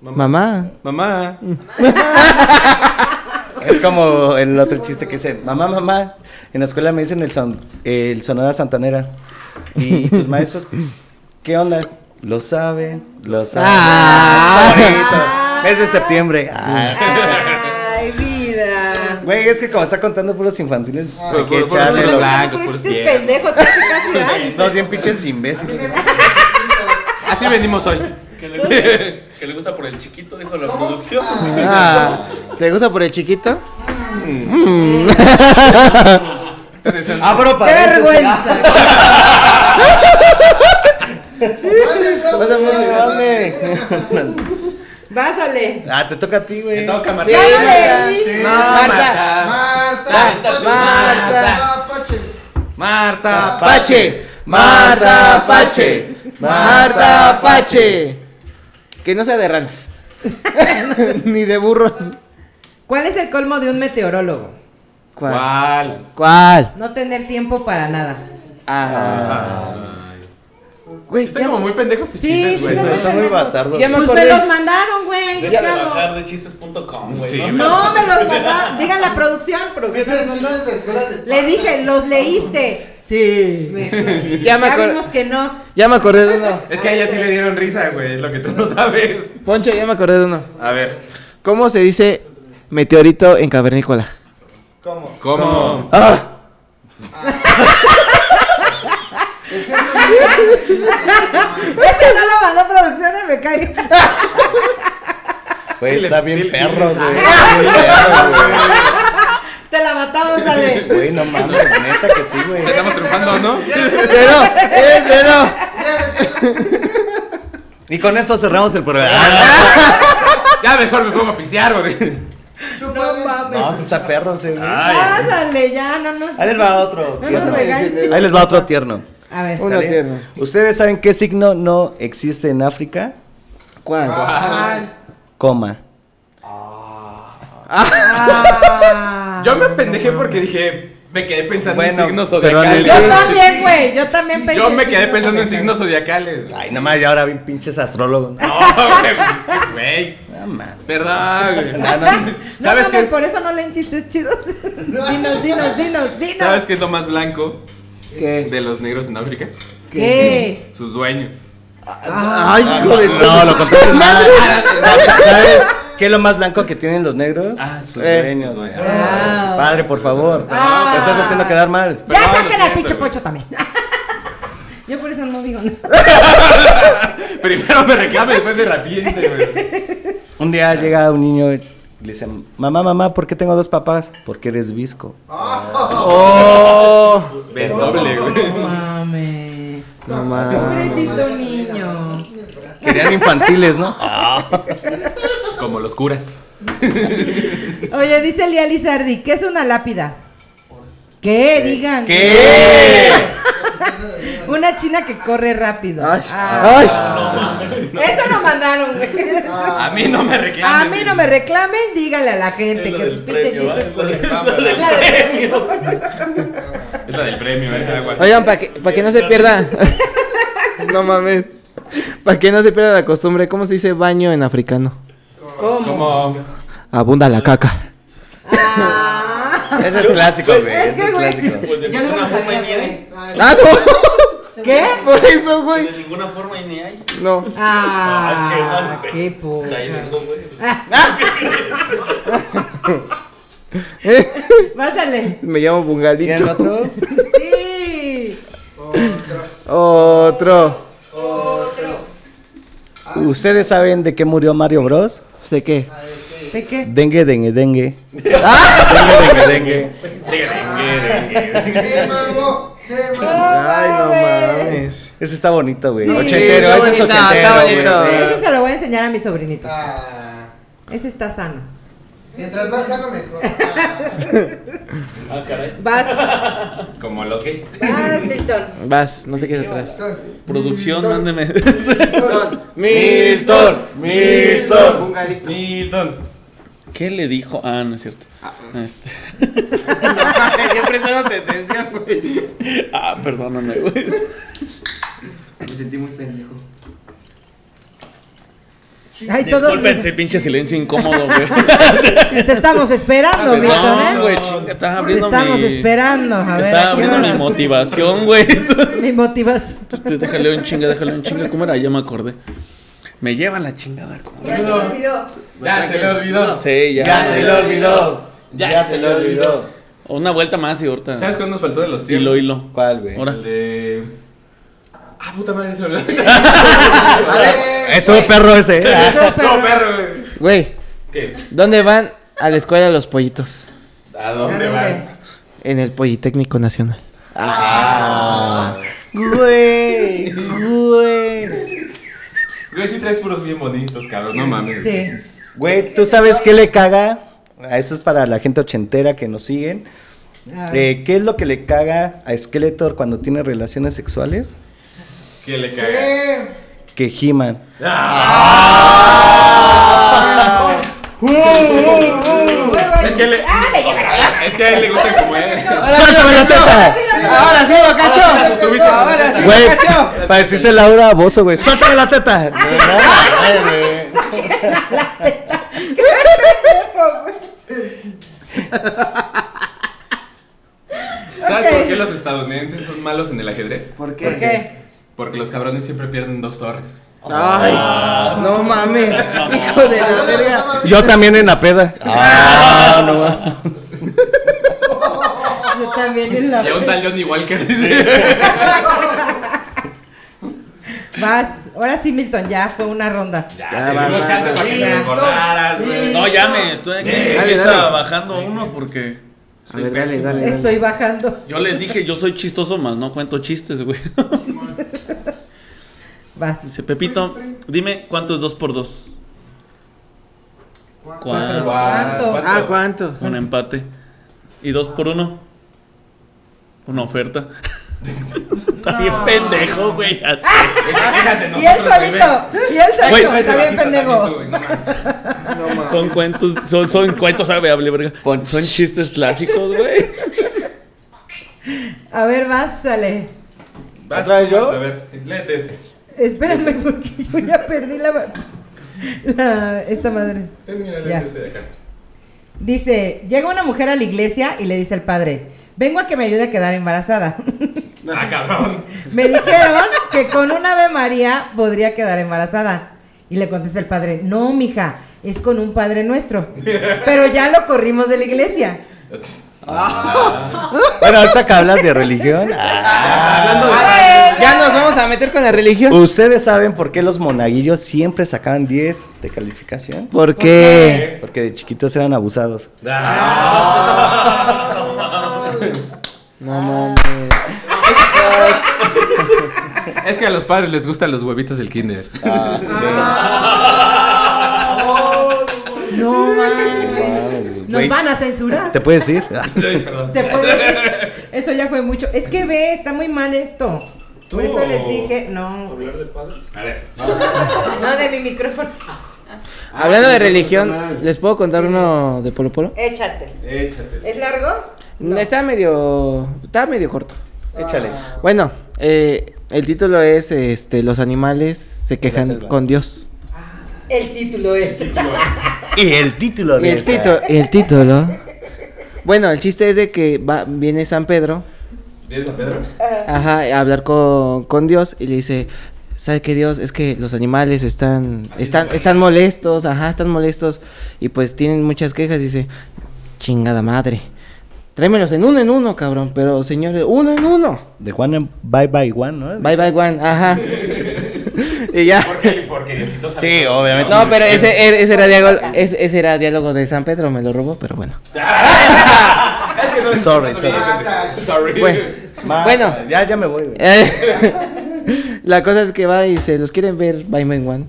Mamá. Mamá. Es como el otro chiste que dice, mamá, mamá, en la escuela me dicen el, son, el Sonora Santanera. Y tus maestros, ¿qué onda? Lo saben, lo saben. Ah. Bonito. Mes de septiembre. Ah. Ay, vida. Güey, es que como está contando puros infantiles, hay que puro- puro- echarle los blancos, Puros pendejos, casi, casi. ay. dos bien pinches imbéciles. Así venimos hoy. Que le, gusta, que le gusta por el chiquito, dijo la producción. Ah, ¿Te gusta por el chiquito? Abro ¡Qué paréntesis. vergüenza! Pásale. Ah, te toca a ti, güey. Te toca, Sí. Marta. Lo leí. No, Marta. Marta. Marta. Marta. Pache. Marta Pache. Marta Pache. Que no sea de ranas. Ni de burros. ¿Cuál es el colmo de un meteorólogo? ¿Cuál? ¿Cuál? ¿Cuál? No tener tiempo para nada. Ah. Güey, Están ya, como muy pendejos tus Sí, chistes, sí, güey. no, Está muy bastardo. ya me Pues me los mandaron, güey. ¿Qué Deja de hago? bajar de chistes.com, güey. Sí, ¿no? No, me los mandaron. Digan la producción. producción. Le dije, los leíste. Sí. Ya me Ya acordé. que no. Ya me acordé de uno. Es que a ella sí le dieron risa, güey. Es lo que tú no sabes. Poncho, ya me acordé de uno. A ver. ¿Cómo se dice meteorito en cavernícola? ¿Cómo? ¡Ah! Ese no lo mandó producción y me cae. Güey, está bien perro, güey. Está bien perro, güey. Te la matamos, Ale. Güey, no mames, neta que sí, güey. Estamos triunfando, ¿no? ¡Cero! ¡Eh, cero! Y con eso cerramos el programa. Ya mejor me pongo a pistear, güey. No mames. No, sí está perro, güey. Pásale, ya, no nos. Ahí les va otro No tierno. Ahí les va otro tierno. A ver. Uno tierno. ¿Ustedes saben qué signo no existe en África? ¿Cuál? ¿Cuál? Coma. Ah. Yo me pendejé porque dije, me quedé pensando Bueno, en signos zodiacales. Yo también, güey. Yo también pensé. Yo me quedé pensando en signos zodiacales. Ay, nada más, ya ahora vi pinches astrólogos. No, No, güey, pues güey. No mames. Verdad, güey. No, no. No, ¿Sabes no, qué es? Por eso no leen chistes chidos. dinos, dinos, dinos, dinos. ¿Sabes qué es lo más blanco ¿Qué? de los negros en África? ¿Qué? Sus dueños. ¡Ay, hijo de No, lo contaste mal. ¿Sabes qué es lo más blanco que tienen los negros? Ah, sus Eh. dueños. sus dueños. Ah. Padre, por favor. Ah. Me estás haciendo quedar mal. Ya Perdón, saquen al pinche güey. pocho también. Yo por eso no digo nada. Primero me reclama y después se arrepiente, güey. Un día llega un niño y le dice, mamá, mamá, ¿por qué tengo dos papás? Porque eres visco. ¡Oh! Ves doble, güey. No mames. No mames. Pobrecito niño. Querían infantiles, ¿no? Como los curas. Oye, dice Lía Lizardi, ¿qué es una lápida? ¿Qué? Digan. ¿Qué? Una china que corre rápido. Ay. Ah. Ay. Eso no mandaron, güey. A mí no me A reclamen. mí no me reclamen, díganle a la gente Es lo que pinches premio, chistes ¿eh? Es lo la del premio. Es la del premio, esa agua. Oigan, para que, pa' que no se pierda. no mames. Para que no se pierda la costumbre, ¿cómo se dice baño en africano? ¿Cómo? Abunda la caca. Ah. Ese es clásico, güey. Es Ese que, es clásico. Pues de Yo no me lo sabía. ¡Ah, no! ¿Qué? Por eso, güey. De ninguna forma y ni hay. No. Ah, qué mal qué vengo, güey. Pásale. Me llamo ¿Tienen Bungalito. otro? Sí. Otro. ¿Ustedes saben de qué murió Mario Bros? ¿De qué? ¿De qué? Dengue, dengue, dengue. Dengue, dengue, dengue. Ay, no mames. Ese está bonito, güey. Sí. Ochentero, Está ese es bonito, está ochentero, bonito. Ese se lo voy a enseñar a mi sobrinito. Ah, Ese está sano. mientras más sano, mejor. Ah, caray. Vas, Como los gays. vas, Milton. Vas, no te quedes atrás. Producción, mándeme. Milton, Milton. Un garito. Milton. ¿Qué le dijo? Ah, no es cierto. Este. Yo prestándote atención, güey. Ah, perdóname, güey. Me sentí muy pendejo. Ay, todos. Disculpen ese pinche silencio incómodo, güey. Te estamos esperando, Milton, No, ¿eh? güey, chinga, estaba Te abriendo estamos mi... esperando. A ver, Estaba ¿a qué abriendo mi motivación, güey. Mi motivación. Déjale un chinga, déjale un chinga. ¿Cómo era? Ya me acordé. Me lleva la chingada. ¿cómo? Ya se me olvidó. Ya se le olvidó. Sí, ya. Ya se le olvidó. Ya se le olvidó. Una vuelta más y ahorita. ¿Sabes cuál nos faltó de los tíos? Hilo, hilo. ¿Cuál, güey? Ahora. El de. Ah, puta madre, se olvidó. Eso, perro ese. ¿eh? No, perro, güey. güey, ¿Qué? ¿dónde van a la escuela los pollitos? ¿A dónde van? En el Politécnico Nacional. Güey, güey. Güey, sí traes puros bien bonitos, cabrón. No mames. Sí. Güey, ¿tú sabes qué le caga? A Eso es para la gente ochentera que nos siguen. A ver. Eh, ¿Qué es lo que le caga a Skeletor cuando tiene relaciones sexuales? Que le caga. Que giman. Es que, le... es que a él le gusta como él. ¡Suéltame la teta! Ahora sí, Bocacho. Ahora sí, Güey, pareciste Laura Bozo, güey. ¡Suéltame la teta! ¿Sabes Ok. por qué los estadounidenses son malos en el ajedrez? ¿Por ¿Por qué? Porque los cabrones siempre pierden dos torres. Ay, no mames. Hijo de la verga. Yo también en la peda. Ah, no va. También en la. Y a un tal Johnny Walker dice. Vas. Ahora sí, Milton, ya fue una ronda. Ya, Ya, te va, va, chance va. para que Sí, te recordaras, güey. No, llame. Estoy aquí. Dale, Empieza dale. bajando uno porque. A ver, dale, dale. dale. Estoy bajando. Yo les dije, yo soy chistoso más, no cuento chistes, güey. Vas. Dice Pepito, dime cuánto es 2 por 2 ¿Cuánto? ¿Cuánto? Ah, ¿cuánto? Un empate. ¿Y 2 por 1 Una oferta. Está bien pendejo, güey. así. Fíjate, Y él solito. Y él solito. Está bien pendejo. también tú, güey, no mames. No. Son cuentos, son, son cuentos, sabe, hable, verga. Son chistes clásicos, güey. A ver, vas, sale. Vas, ¿Otra vez yo? A ver, léete este. Espérame, porque yo ya perdí la. la esta madre. Termina, Ya. léete este de acá. Dice: Llega una mujer a la iglesia y le dice al padre: Vengo a que me ayude a quedar embarazada. Ah, cabrón. Me dijeron que con un Ave María podría quedar embarazada. Y le contesta el padre, no, mija, es con un Padre Nuestro. Pero ya lo corrimos de la iglesia. Bueno, ahorita que hablas de religión. ah, Ya nos vamos a meter con la religión. ¿Ustedes saben por qué los monaguillos siempre sacaban 10 de calificación? ¿Por qué? Porque de chiquitos eran abusados. No mames. Es que a los padres les gustan los huevitos del kinder. No, man. Nos van a censurar. ¿Te puedes ir? Te Eso ya fue mucho. Es que ve, está muy mal esto. Por eso les dije, no. A ver. No, de mi micrófono. Hablando de religión, ¿les puedo contar uno de Polo Polo? Échate. Échate. ¿Es largo? Está medio. Está medio corto. Échale. Bueno, eh, el título es este, Los animales se quejan con Dios. El título es. Y el título Y de el, esa. título, el título. Bueno, el chiste es de que va, viene San Pedro ¿Vienes a Pedro? ajá, a hablar con, con Dios y le dice, ¿sabe qué Dios? Es que los animales están, están, están molestos, ajá, están molestos y pues tienen muchas quejas. Dice, chingada madre. Tráemelos en uno en uno, cabrón. Pero señores, uno en uno. De Juan en Bye Bye One, ¿no? Bye bye one, ajá. y ya. Porque, porque Diosito sabe Sí, obviamente. No, pero ese, er- ese era diálogo, ese, ese era diálogo de San Pedro, me lo robó, pero bueno. Es que no Sorry, sorry. Sorry. Bueno, Bueno. Ya, ya me voy, güey. Eh, la cosa es que va y se los quieren ver by man one,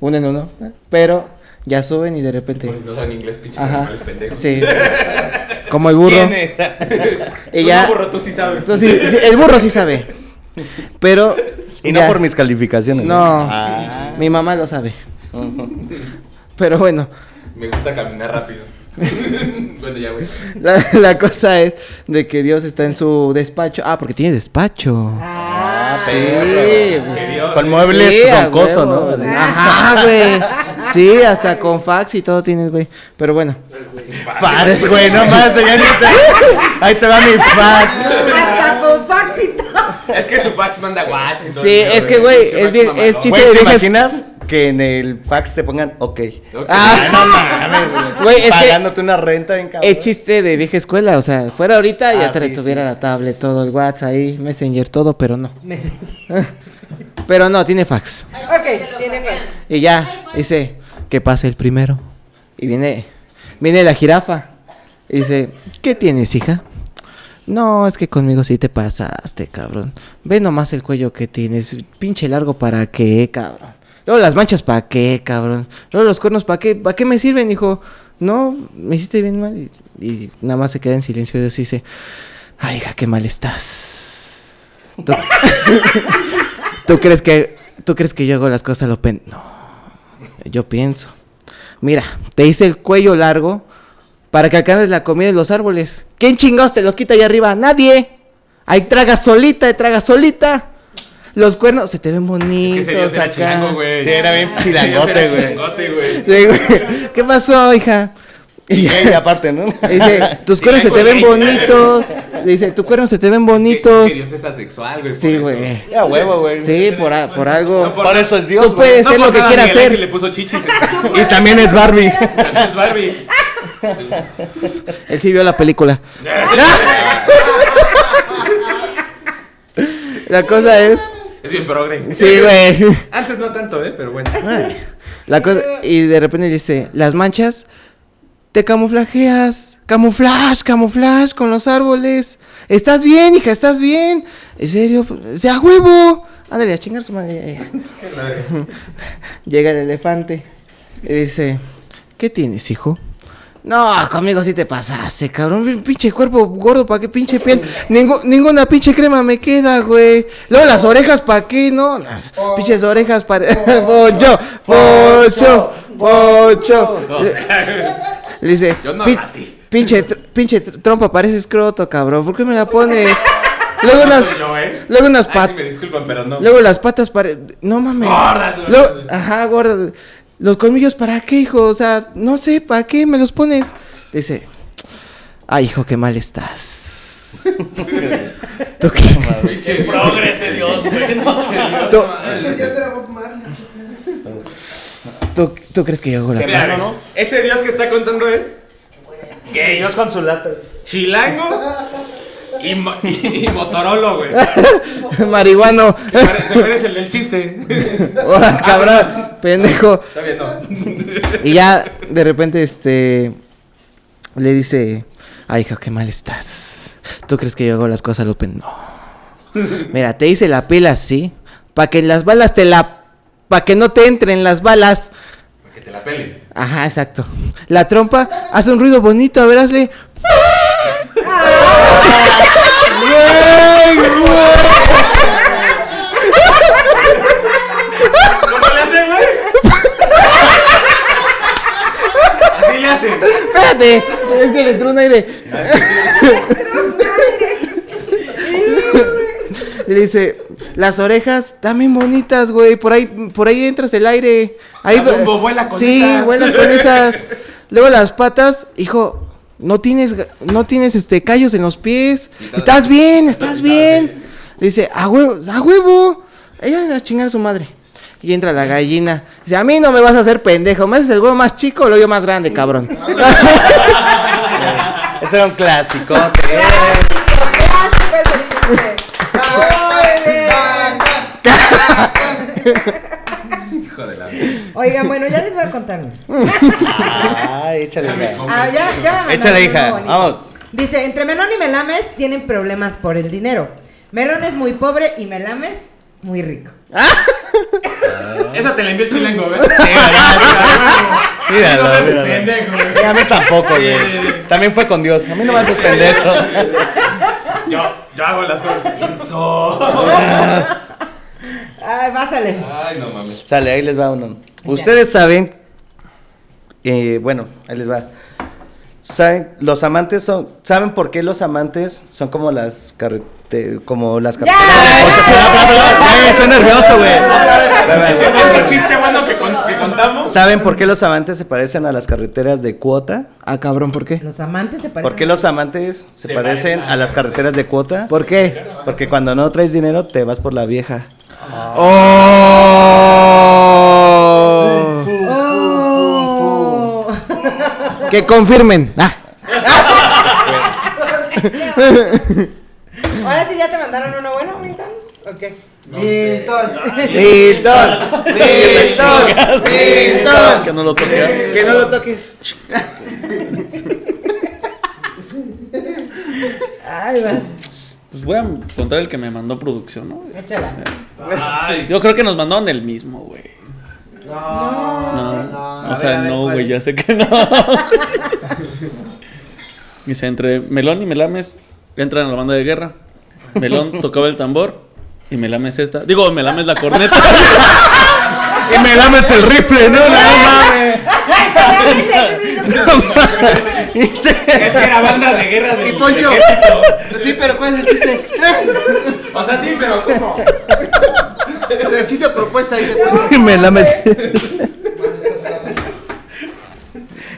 uno en uno, pero ya suben y de repente. Pues no saben inglés, pinches Ajá. animales pendejos. Sí. Como el burro. Y ya. no, burro, tú sí sabes. Tú sí- sí, el burro sí sabe. Pero. Y no ya. por mis calificaciones. No. Ah. Mi mamá lo sabe. Pero bueno. Me gusta caminar rápido. bueno, ya, güey. La, la cosa es de que Dios está en su despacho. Ah, porque tiene despacho. Ah, Sí, perro. Con muebles Sí, a troncoso. ¿no? Así. Ajá, güey. Sí, hasta con fax y todo tienes, güey. Pero bueno. Fax, güey, no más. Ahí te va mi fax. Hasta con fax y todo. Es que su fax manda todo. Sí, es que, güey, es bien- chiste. Güey, ¿te imaginas que en el fax te pongan ok? Ok. Ah, no mames, Güey, es que- Pagándote una renta bien cabrón. Es chiste de vieja escuela, o sea, fuera ahorita ya Ah, te sí, tuviera sí. la tablet, todo el WhatsApp ahí, Messenger, todo, pero no. Pero no, tiene fax. Ok, tiene fax. Y ya, dice, que pase el primero. Y viene, viene la jirafa. Y dice, ¿qué tienes, hija? No, es que conmigo sí te pasaste, cabrón. Ve nomás el cuello que tienes. Pinche largo, ¿para qué, cabrón? Luego las manchas, ¿para qué, cabrón? Luego los cuernos, ¿para qué? ¿Para qué me sirven, hijo? No, me hiciste bien mal. Y, nada más se queda en silencio y Dios dice, ay, hija, qué mal estás. ¿Tú, ¿Tú crees que, tú crees que yo hago las cosas a lo pen... No, yo pienso. Mira, te hice el cuello largo para que alcances la comida de los árboles. ¿Quién chingados te lo quita ahí arriba? Nadie. Ahí traga solita, ahí traga solita. Los cuernos se te ven Es bonitos que ese Dios era chilango, güey. Sí, era bien chilangote, güey. Sí, güey. ¿Qué pasó, hija? Y aparte, ¿no? Dice, tus Sí, cuernos se te ven bonitos. Dice, tus cuernos se te ven Es que- bonitos. es que Dios es asexual, güey. Sí, güey. Ya huevo, güey. Sí, por, a- por algo. No, Por eso es Dios, Tú puedes No ser lo que quieras le puso chichis. Y también es Barbie. También es Barbie. Él sí vio la película. La cosa es. Es bien progre. Sí, güey. Antes no tanto, ¿eh? Pero bueno. Ay, La cosa, y de repente dice, las manchas, te camuflajeas, camuflaje, camuflaje con los árboles. ¿Estás bien, hija? ¿Estás bien? ¿En serio? ¡Sea huevo! Ándale, a chingar su madre. Llega el elefante y dice, ¿qué tienes, hijo? No, conmigo sí te pasaste, cabrón. Pinche cuerpo gordo, ¿para qué pinche piel? Ningú- ninguna pinche crema me queda, güey. Luego las orejas, ¿para qué? No, las pinches orejas para... Poncho, Poncho, Poncho. Le dice, Yo no "Pin- nací". pinche, tr- pinche tr- trompa, parece escroto, cabrón. ¿Por qué me la pones? Luego unas, yo, ¿eh? luego unas patas. sí, me disculpan, pero no. Luego las patas pare... No mames. Gordas, güey. Luego- Ajá, gordas. Los colmillos, ¿para qué, hijo? O sea, no sé, ¿para qué me los pones? Dice, ay, hijo, qué mal estás. ¿Tú, qué- Pinche progrese, Dios, güey. No, tú- tú- tú crees que yo hago las Mira, cosas? güey, ese Dios que está contando es gay, Dios con su lata. chilango y, mo- y, y Motorola, güey. Marihuano. Se merece el del chiste. Hola, cabrón. Pendejo. Está bien, no. Y ya, de repente, este. Le dice: Ay, hija, qué mal estás. ¿Tú crees que yo hago las cosas, Lupe? No. Mira, te hice la pila así. Para que en las balas te la. Para que no te entren las balas. Para que te la pelen. Ajá, exacto. La trompa hace un ruido bonito, a ver, hazle. Güey, güey. ¿Cómo le hacen, güey? Así le hacen. Espérate, es que le entró un aire. Le dice, las orejas también bonitas, güey. Por ahí, por ahí entras el aire. Ahí La vuela con sí, esas. vuelas con esas. Luego las patas, hijo, no tienes, no tienes este callos en los pies. Estás bien, estás bien. Le dice, a huevo, a huevo. Ella a chingar a su madre. Y entra la gallina. Dice, a mí no me vas a hacer pendejo. ¿Me haces el huevo más chico o lo yo más grande, cabrón? Ese era un clásico. Hijo de la. Oigan, bueno, ya les voy a contar. Ah, échale, hija. Ah, ya, ya me Échale, hija. bonito. Vamos. Dice, entre Melón y Melames tienen problemas por el dinero. Melón es muy pobre y Melames muy rico. Esa te la envió el chilango, ¿ves? Míralo, No me míralo. pendejo, güey. Y a mí tampoco, güey. También fue con Dios. A mí no me haces pendejo. Yo, yo hago las cosas. Pienso. Ay, pásale. Ay, no mames. Sale, ahí les va uno. Ustedes saben, eh, bueno, ahí les va. Saben, los amantes son, ¿saben por qué los amantes son como las carrete, como las carreteras? Estoy nervioso, güey. ¿Saben por qué los amantes se parecen a las carreteras de cuota? Ah, cabrón, ¿por qué? Los amantes se parecen. ¿Por qué los amantes se, parecen a las carreteras de cuota? ¿Por qué? Porque cuando no traes dinero te vas por la vieja. ¡Oh! Oh. Que confirmen. Ah. Ahora sí ya te mandaron uno bueno, Milton. Ok. Milton. Milton, Milton, Milton. Que no lo toque. Que no lo toques. Ay, vas. Pues voy a contar el que me mandó producción, ¿no? Échala. Ay, yo creo que nos mandaron el mismo, güey. No, No. no. o sea, no, güey, ya sé que no. Dice, entre Melón y Melames entran a la banda de guerra. Melón tocaba el tambor y Melames esta. Digo, Melames la corneta. Y me lames el rifle, no, no mames. Es que era banda de guerra de. Y Poncho. Sí, pero ¿cuál es el chiste? O sea, sí, pero ¿cómo? El chiste propuesta dice Poncho. Y me lames.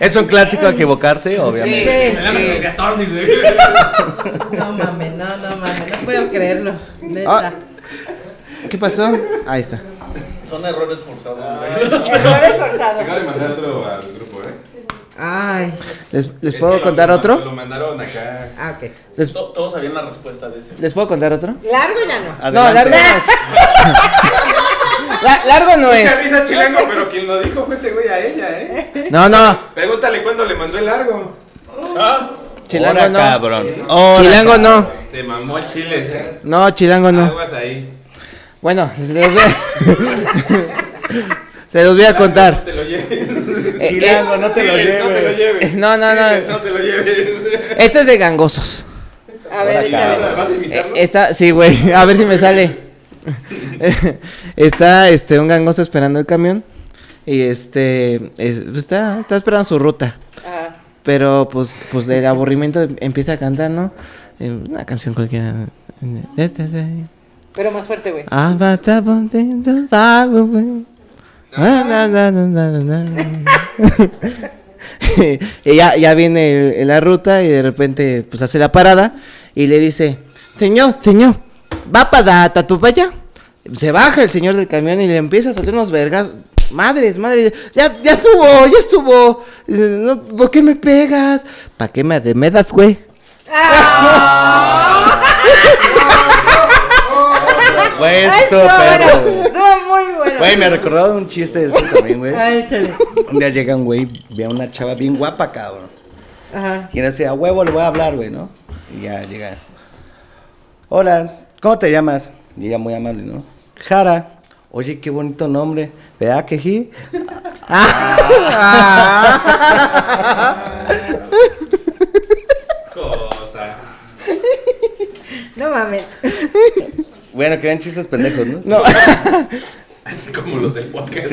Es un clásico equivocarse, obviamente. Sí, Me lames el sí. gatón, dice. No mames, no, no mames. No puedo creerlo. Neta. Ah. ¿Qué pasó? Ahí está. Son errores forzados, Errores forzados. Acabo de mandar otro al grupo, ¿eh? Ay. ¿Les, les Es puedo contar lo- otro? Lo mandaron acá. Ah, ok. ¿Les, Todos sabían la respuesta de ese. les puedo contar otro? Largo ya no. No, largo no es. La- largo no es. avisa chilango, pero quien lo dijo fue ese güey a ella, ¿eh? No, no. Pregúntale cuándo le mandó el largo. Ah, Chilango no. cabrón. Chilango no. se mamó el chile, ¿eh? No, chilango no. Aguas ahí. Bueno, voy a, se los voy a No contar. te lo lleves. Eh, Chilango, no te lo Chiles, No te lo lleves. lleves. No, no, no. No te lo lleves. Esto es de gangosos. A ver. ¿Vas a Eh, imitarlo? está, sí, güey. A ver si me sale. está este un gangoso esperando el camión. Y este es- pues, está, está esperando su ruta. Ah. Pero pues, pues del aburrimiento empieza a cantar, ¿no? Eh, Una canción cualquiera. Pero más fuerte, güey. y ya, ya viene el- la ruta y de repente pues hace la parada y le dice, señor, señor, ¿va para Tatupaya? Se baja el señor del camión y le empieza a soltar unos vergas. Madres, madres, ya, ya subo, ya subo. No, ¿Por qué me pegas? ¿Para qué me, me das, güey? Bueno. güey. Bueno. Güey, me recordaba un chiste de eso también, güey. Ay, échale. Un día llega un güey, ve a una chava bien guapa, cabrón. Ajá. Y él decía, a huevo le voy a hablar, güey, ¿no? Y ya llega. Hola, ¿cómo te llamas? Y ella muy amable, ¿no? Jara. Oye, qué bonito nombre. ¿Verdad que sí? Cosa. No mames. Bueno, que eran chistes pendejos, ¿no? No. Así como los del podcast.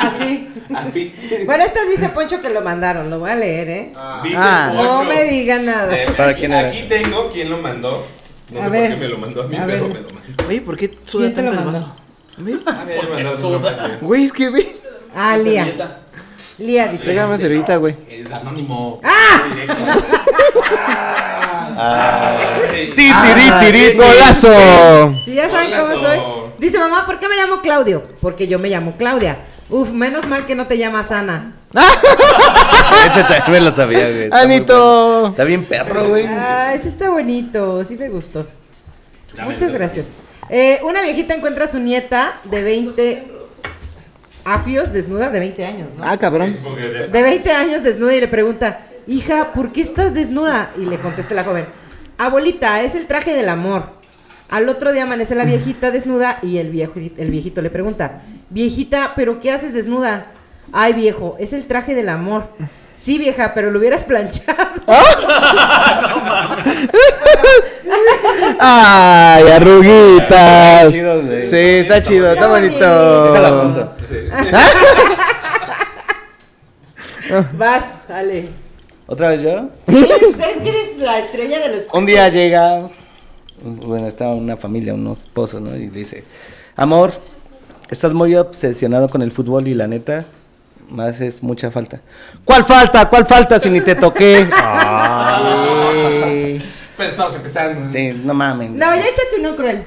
Así. Así. Bueno, esta dice Poncho que lo mandaron. Lo voy a leer, ¿eh? Dice Ah. Poncho. No me diga nada. Eh, ¿Para aquí, quién era? aquí tengo quién lo mandó. No A sé ver. por qué me lo mandó a mí, A pero ver. me lo mandó. Oye, ¿por qué suda ¿Quién te lo tanto el vaso? Ve. Porque suda. Güey, es que ve. Ah, Lía. Lía dice. Déjame servilleta, güey. Es anónimo. ¡Ah! Directo. Ay. Ay. Ti, tiri, tiri, ¡Golazo! Si ya saben cómo soy. Dice mamá, ¿por qué me llamo Claudio? Porque yo me llamo Claudia. Uf, menos mal que no te llamas Ana. Ese también me lo sabía, güey. Está ¡Anito! bueno. Está bien perro, güey. Ah, ese está bonito. Sí me gustó. Dame, Muchas gracias. Eh, una viejita encuentra a su nieta de 20 afios desnuda de 20 años, ¿no? Ah, cabrón. De 20 años desnuda y le pregunta, hija, ¿por qué estás desnuda? Y le contesta la joven, abuelita, es el traje del amor. Al otro día amanece la viejita desnuda y el, viejo, el viejito le pregunta, viejita, ¿pero qué haces desnuda? Ay, viejo, es el traje del amor. Sí, vieja, pero lo hubieras planchado. Ay, arruguitas. Chido, güey. Sí, está chido, está bonito. bonito. Déjala punto. Vas, dale. ¿Otra vez yo? Sí, pues es que eres la estrella de los Un día llega, bueno, está una familia, unos esposos, ¿no? Y le dice, amor, estás muy obsesionado con el fútbol y la neta, me haces mucha falta. ¿Cuál falta? ¿Cuál falta si ni te toqué? Ay. Estamos empezando. Sí, no mames. No, ya échate uno cruel.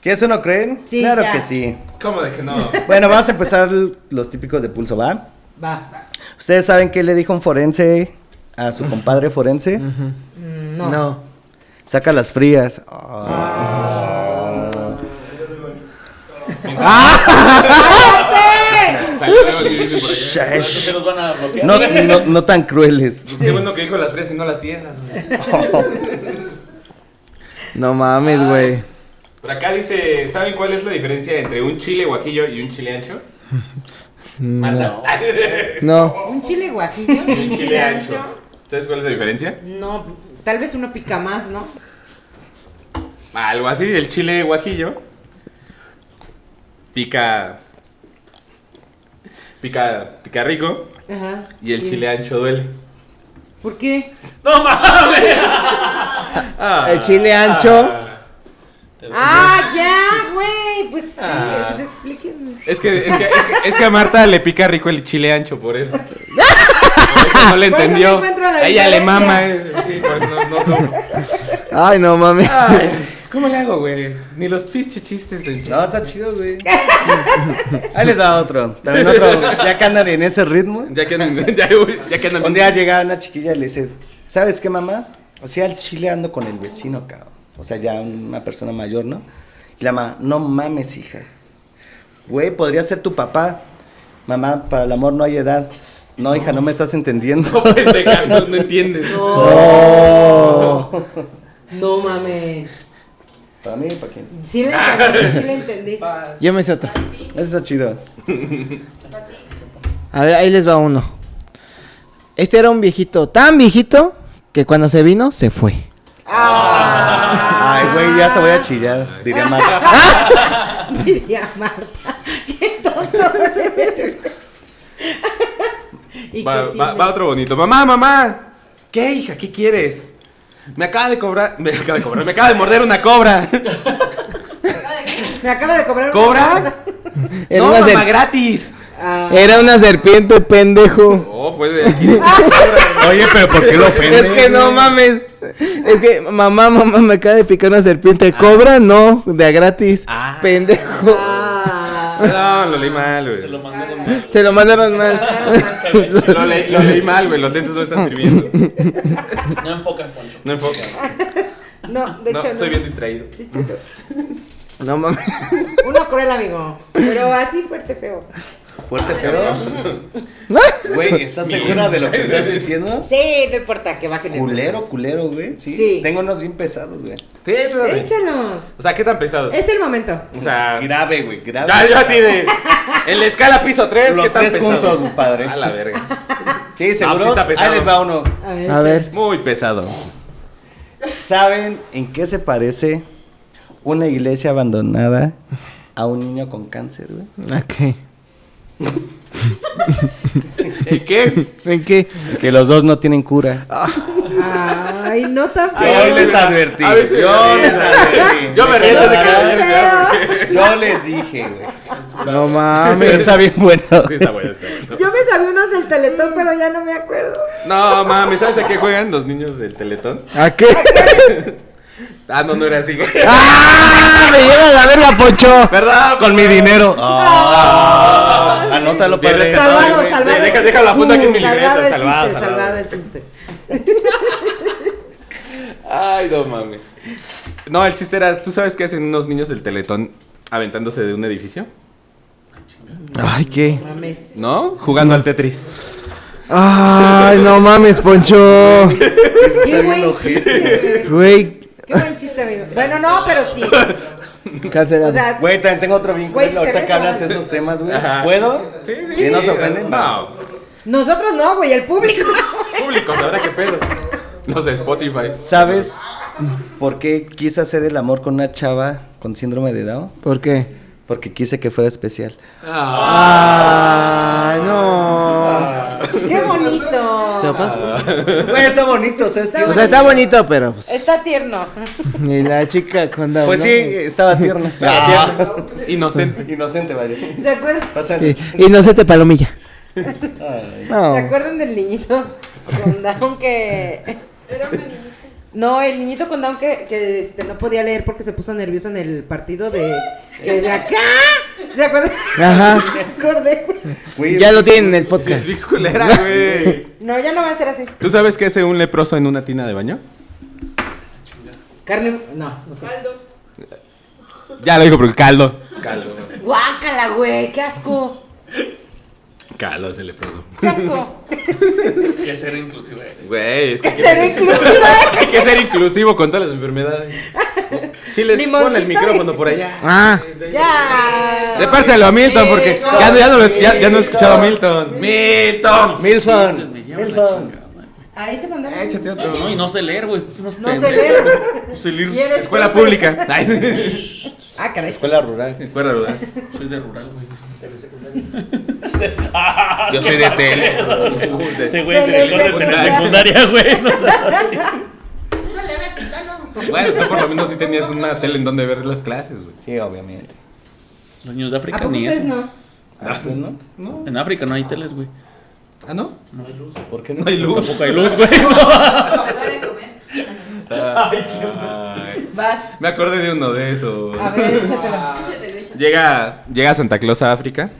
¿Quieres uno creen? Sí, claro ya. que sí. ¿Cómo de que no? Bueno, vamos a empezar los típicos de pulso, ¿va? Va. ¿Ustedes saben qué le dijo un forense a su compadre forense? Mm, no. No. Saca las frías. Salió algo que dicen por acá. ¿Qué nos van a bloquear? No, no, no tan crueles. Pues Qué bueno que dijo las fresas y no las tiesas, güey. No mames, güey. Por acá dice, ¿saben cuál es la diferencia entre un chile guajillo y un chile ancho? Marta. No. ¿Un chile guajillo? Y un chile ancho. ¿Sabes cuál es la diferencia? No, tal vez uno pica más, ¿no? Algo así, el chile guajillo pica pica pica rico Ajá. y el Sí. chile ancho duele. ¿Por qué? ¡No mames! Ah, El chile ancho. Ah, ya, güey. Pues sí, Ah. pues explíquenme. Es que, es, que, es, que, es que a Marta le pica rico el chile ancho, por eso. Por eso no le eso entendió. A ella le mama. es- Sí, por eso no, no son- Ay, no mames. ¿Cómo le hago, güey? Ni los pinches chistes de... No, está chido, güey. Ahí les va otro. También otro. Ya que andan en ese ritmo. Ya que andan, ya, ya que andan Un día llega una chiquilla y le dice, ¿sabes qué, mamá? O sea, al chile ando con el vecino, cabrón. O sea, ya una persona mayor, ¿no? Y la mamá, no mames, hija. Güey, podría ser tu papá. Mamá, para el amor no hay edad. No, hija, no me estás entendiendo. No, pendeja, no, no entiendes. Oh. No mames. Para mí, ¿para quién? Sí le entendí, sí le entendí. Yo me sé otra. Eso está chido. A ver, ahí les va uno. Este era un viejito, tan viejito, que cuando se vino, se fue. Ay, güey, ya se voy a chillar. Diría Marta. Diría Marta. Qué tonto. eres. ¿Y Va, va, otro bonito. Mamá, mamá. ¿Qué, hija? ¿Qué quieres? Me acaba de cobrar. Me acaba de cobrar. Me acaba de morder una cobra. Me acaba de cobrar una ¿Cobra? No, una, mamá, ser- gratis. Ah, era una serpiente, pendejo. Oh, pues de aquí. Oye, pero ¿por qué lo ofendes? Es que no mames. Es que mamá, mamá, me acaba de picar una serpiente. ¿Cobra? No, de a gratis. Ah. Pendejo. ah. No, lo leí mal, güey. Se lo mandaron mal. Se lo mandaron mal. lo leí mal, güey. Los lentes no están sirviendo. No enfocas, Poncho. No enfoca. No, de No, hecho estoy no. bien distraído. No mames. Uno cruel, amigo. Pero así fuerte, feo. Fuerte, feo. Güey, ¿estás segura de lo que estás diciendo? Sí, no importa que bajen el Culero, culero, güey. Sí. Sí. Tengo unos bien pesados, güey. Sí, eso es- Échalos. O sea, ¿qué tan pesados? Es el momento. O sea, Grave, güey, grave. ya, yo así de. En la escala piso 3, Los ¿qué tan tres pesado? juntos, padre. A la verga. Sí, seguro. sí está pesado. Ahí les va uno. A ver. A ver. Muy pesado. ¿Saben en qué se parece una iglesia abandonada a un niño con cáncer, güey? ¿A qué? ¿En qué? ¿En qué? Que los dos no tienen cura. Ay, no tan feo. a veces- advertí. a veces- yo les advertí. Yo me río desde que Feo. Yo les dije, güey. No mames. está bien bueno. Sí, está bueno, está bueno. Yo me sabía unos del teletón, pero ya no me acuerdo. No, mami, ¿sabes a qué juegan los niños del Teletón? ¿A qué? Ah, no, no era así, güey. ¡Ah! ¡Me lleva la verga, Poncho! ¿Verdad? Con mi dinero. Ah, anótalo, padre. Salvado, salvado. Deja, deja la punta aquí en mi libreta. el Salvado, chiste, salvado salvado. el chiste. Ay, no mames. No, el chiste era, ¿tú sabes qué hacen unos niños del Teletón aventándose de un edificio? Ay, ¿qué? Mames. ¿No? Jugando al Tetris. Ay, no mames, Poncho. Qué buen chiste. Güey, Qué buen chiste, amigo. Bueno, no, pero sí. cancelado. O sea, Güey, también tengo otro vínculo. Güey, se ahorita que hablas de esos temas, güey. Ajá. ¿Puedo? Sí, sí. ¿Sí nos ofenden? No. nosotros no, güey, el público. Público, sabrá qué pedo. Los de Spotify. ¿Sabes por qué quise hacer el amor con una chava con síndrome de Down? ¿Por qué? Porque quise que fuera especial. Ay, no. Qué bonito. ¿Te pasa? Güey, está bonito, ¿sabes? Está O sea, está bonito, pero pues. Está tierno. Ni la chica Down, Pues ¿no? sí, estaba tierna. Ah, Inocente. Inocente, vale. ¿Se acuerdan? Sí, Inocente palomilla. Ay. No. ¿Se acuerdan del niñito con Down que... Era una niñita. No, el niñito con Down que, que este, no podía leer porque se puso nervioso en el partido de... Que de acá. ¿Se acuerdan? Ajá. Me acordé. Güey, Ya lo tienen en el Es podcast. bien culera, güey. No, ya no va a ser así. ¿Tú sabes qué hace un leproso en una tina de baño? Carne... No, no sé. Aldo. Ya lo digo porque caldo. Caldo. Guácala, güey, qué asco. Caldo es el leproso. Que ser inclusivo. Güey, es que hay que, Ser inclusiva. hay que ser inclusivo con todas las enfermedades. Chiles, Limoncito pon el micrófono por allá. Ah, Ya. Repárselo a Milton porque ya, no- ya, no, lo- ya, ya no he escuchado a Milton. Milton. Milton. Chingada. Ahí te mandaron. Échate otro. No, y no sé leer, güey. No se pendejos. lee. No sé leer. ¿Y eres Escuela pública. Ay. Ah, caray. Escuela rural. Escuela rural. Soy de rural, güey. Yo soy de tele. Ese güey Tele de de tener secundaria, güey. No sé. Bueno, tú por lo menos sí tenías una tele en donde ver las clases, güey. Sí, obviamente. Los niños de ¿A África ni eso. no? Ah, pues, ¿no? No. En África no hay teles, güey. ¿Ah, no? No hay luz. ¿Por qué No hay luz. Tampoco hay luz, güey. Ay. Vas. Me acordé de uno de esos. A ver, échatelo. Llega, llega Santa Claus a África.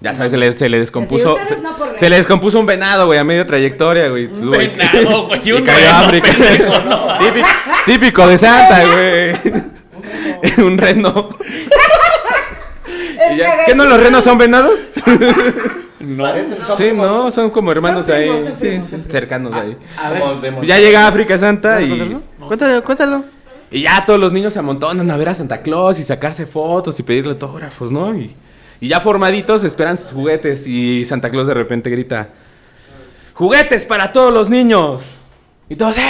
Ya sabes, se le, se le descompuso. Se, no por se le descompuso un venado, güey, a media trayectoria, güey. Un venado, güey, Y un cayó a África. pendejo, no. típico, típico de Santa, güey. un reno. ¿Qué no los renos son venados? No. Sí, no, son como hermanos Son ahí. primos, son Sí, primos, sí, son primos. cercanos ahí. Como de Ya llega a África Santa y, cuéntalo, cuéntalo. y ya todos los niños se amontonan a ver a Santa Claus y sacarse fotos y pedirle autógrafos, ¿no? Y, y ya formaditos esperan sus juguetes y Santa Claus de repente grita, ¡Juguetes para todos los niños! Y todos, ¡eh!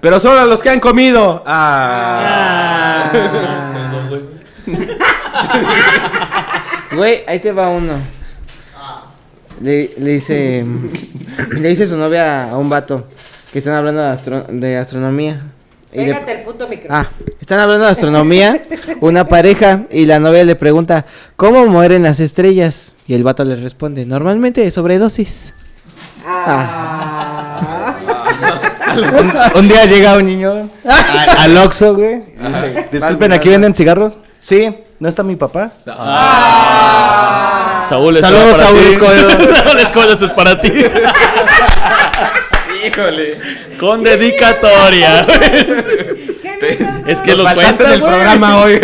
Pero solo a los que han comido. Ah. Perdón, güey. Ahí te va uno. Le, le dice. Le dice su novia a un vato que están hablando de, astro- de astronomía. Y le- Pégate el puto micrófono. ah, están hablando de astronomía, una pareja, y la novia le pregunta, ¿cómo mueren las estrellas? Y el vato le responde, normalmente sobredosis. Ah. Un, un día llega un niño a- al Oxxo, güey. Disculpen, ¿aquí venden cigarros? Sí, ¿no está mi papá? Saúl, esto Saludos, es para Saúl. Escobedo. Saúl Escobedo, es para ti. Híjole. Con dedicatoria. es que Nos lo cuesta, en el güey. programa hoy.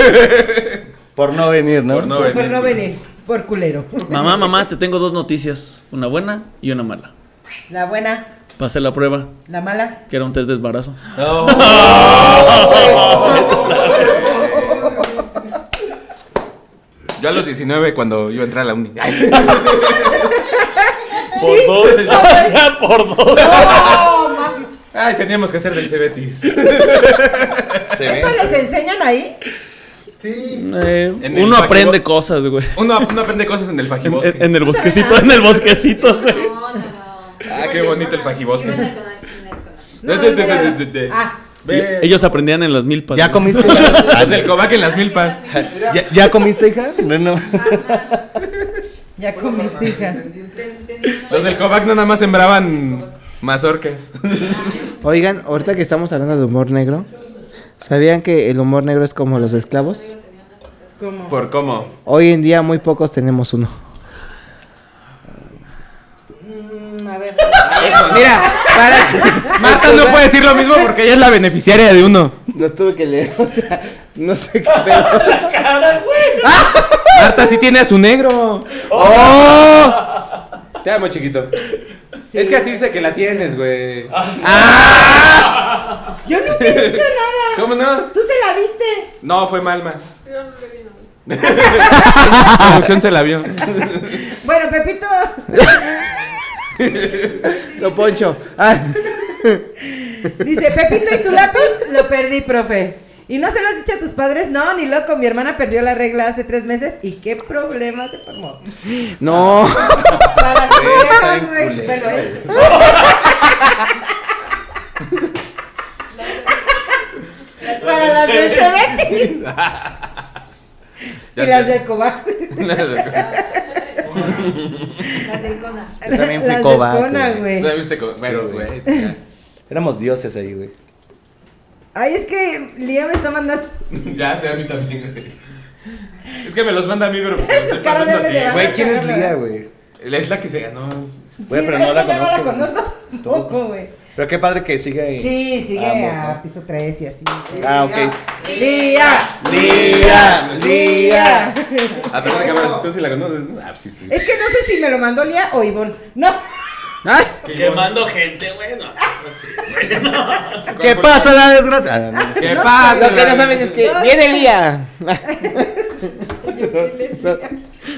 Por no venir, ¿no? Por no Por venir. no venir. Por culero. Mamá, mamá, te tengo dos noticias. Una buena y una mala. La buena, Pasé la prueba, la mala. que era un test de embarazo. Yo a los 19 cuando iba a entrar a la uni. Ay, Por dos. por dos. Ay, teníamos que hacer del Cebetis. ¿Eso les enseñan ahí? Sí. Eh, uno aprende cosas, güey. Uno, uno aprende cosas en el fajibosque. en- en el bosquecito, en el bosquecito, güey. No, no, no. Ah, qué bonito el fajibosque. No, no, no. Ah, Ve. Ellos aprendían en las milpas. ¿Ya güey. comiste? Los del Cobac en las milpas. ¿Ya, ya comiste, hija? No, no. ya comiste, hija. Los del Cobac no nada más sembraban mazorcas. Oigan, ahorita que estamos hablando de humor negro, ¿sabían que el humor negro es como los esclavos? ¿Cómo? ¿Por cómo? Hoy en día muy pocos tenemos uno. Mm, a ver. Mira, para. Marta no puede decir lo mismo porque ella es la beneficiaria de uno. Lo tuve que leer, o sea, no sé qué pedo. Marta sí tiene a su negro. ¡Oh! Te amo, chiquito. Es que así dice que la tienes, güey. Yo no te he dicho nada. ¿Cómo no? Tú se la viste. No, fue Malma. Yo no le vi nada. La producción se la vio. Bueno, Pepito. Lo poncho. Ah, Dice, Pepito, ¿y tu lápiz? Lo perdí, profe. ¿Y no se lo has dicho a tus padres? No, ni loco. Mi hermana perdió la regla hace tres meses. ¿Y qué problema se formó? no. Para veas, bien güey. Bueno, es- Para las del Cebetis. Y las del Cobac. Las del Cona. Yo también fui Las del cobaco, Cona, güey. ¿No viste Bueno, Sí, güey. Éramos dioses ahí, güey. Ay, es que Lía me está mandando. Ya sé, a mí también, güey. Es que me los manda a mí, pero. pues, Su estoy cara pasando a debe ti. de Güey, ¿quién es. Lía, güey? Es la que se ganó. Güey, Sí, pero es no la yo conozco. No la conozco tampoco, güey. Pero qué padre que sigue ahí. Sí, sigue Ambos, a ¿no? piso 3 y así. Ah, ok. Lía. Lía, Lía. Atrás de cámara, tú sí la conoces, ¿no? Ah, sí, sí. Es que no sé si me lo mandó Lía o Ivonne. No. Ay, Quemando gente, güey. No, ¿Qué pasa la desgracia? Ah, no. ¿Qué pasa? lo que no saben es que No, viene Lía.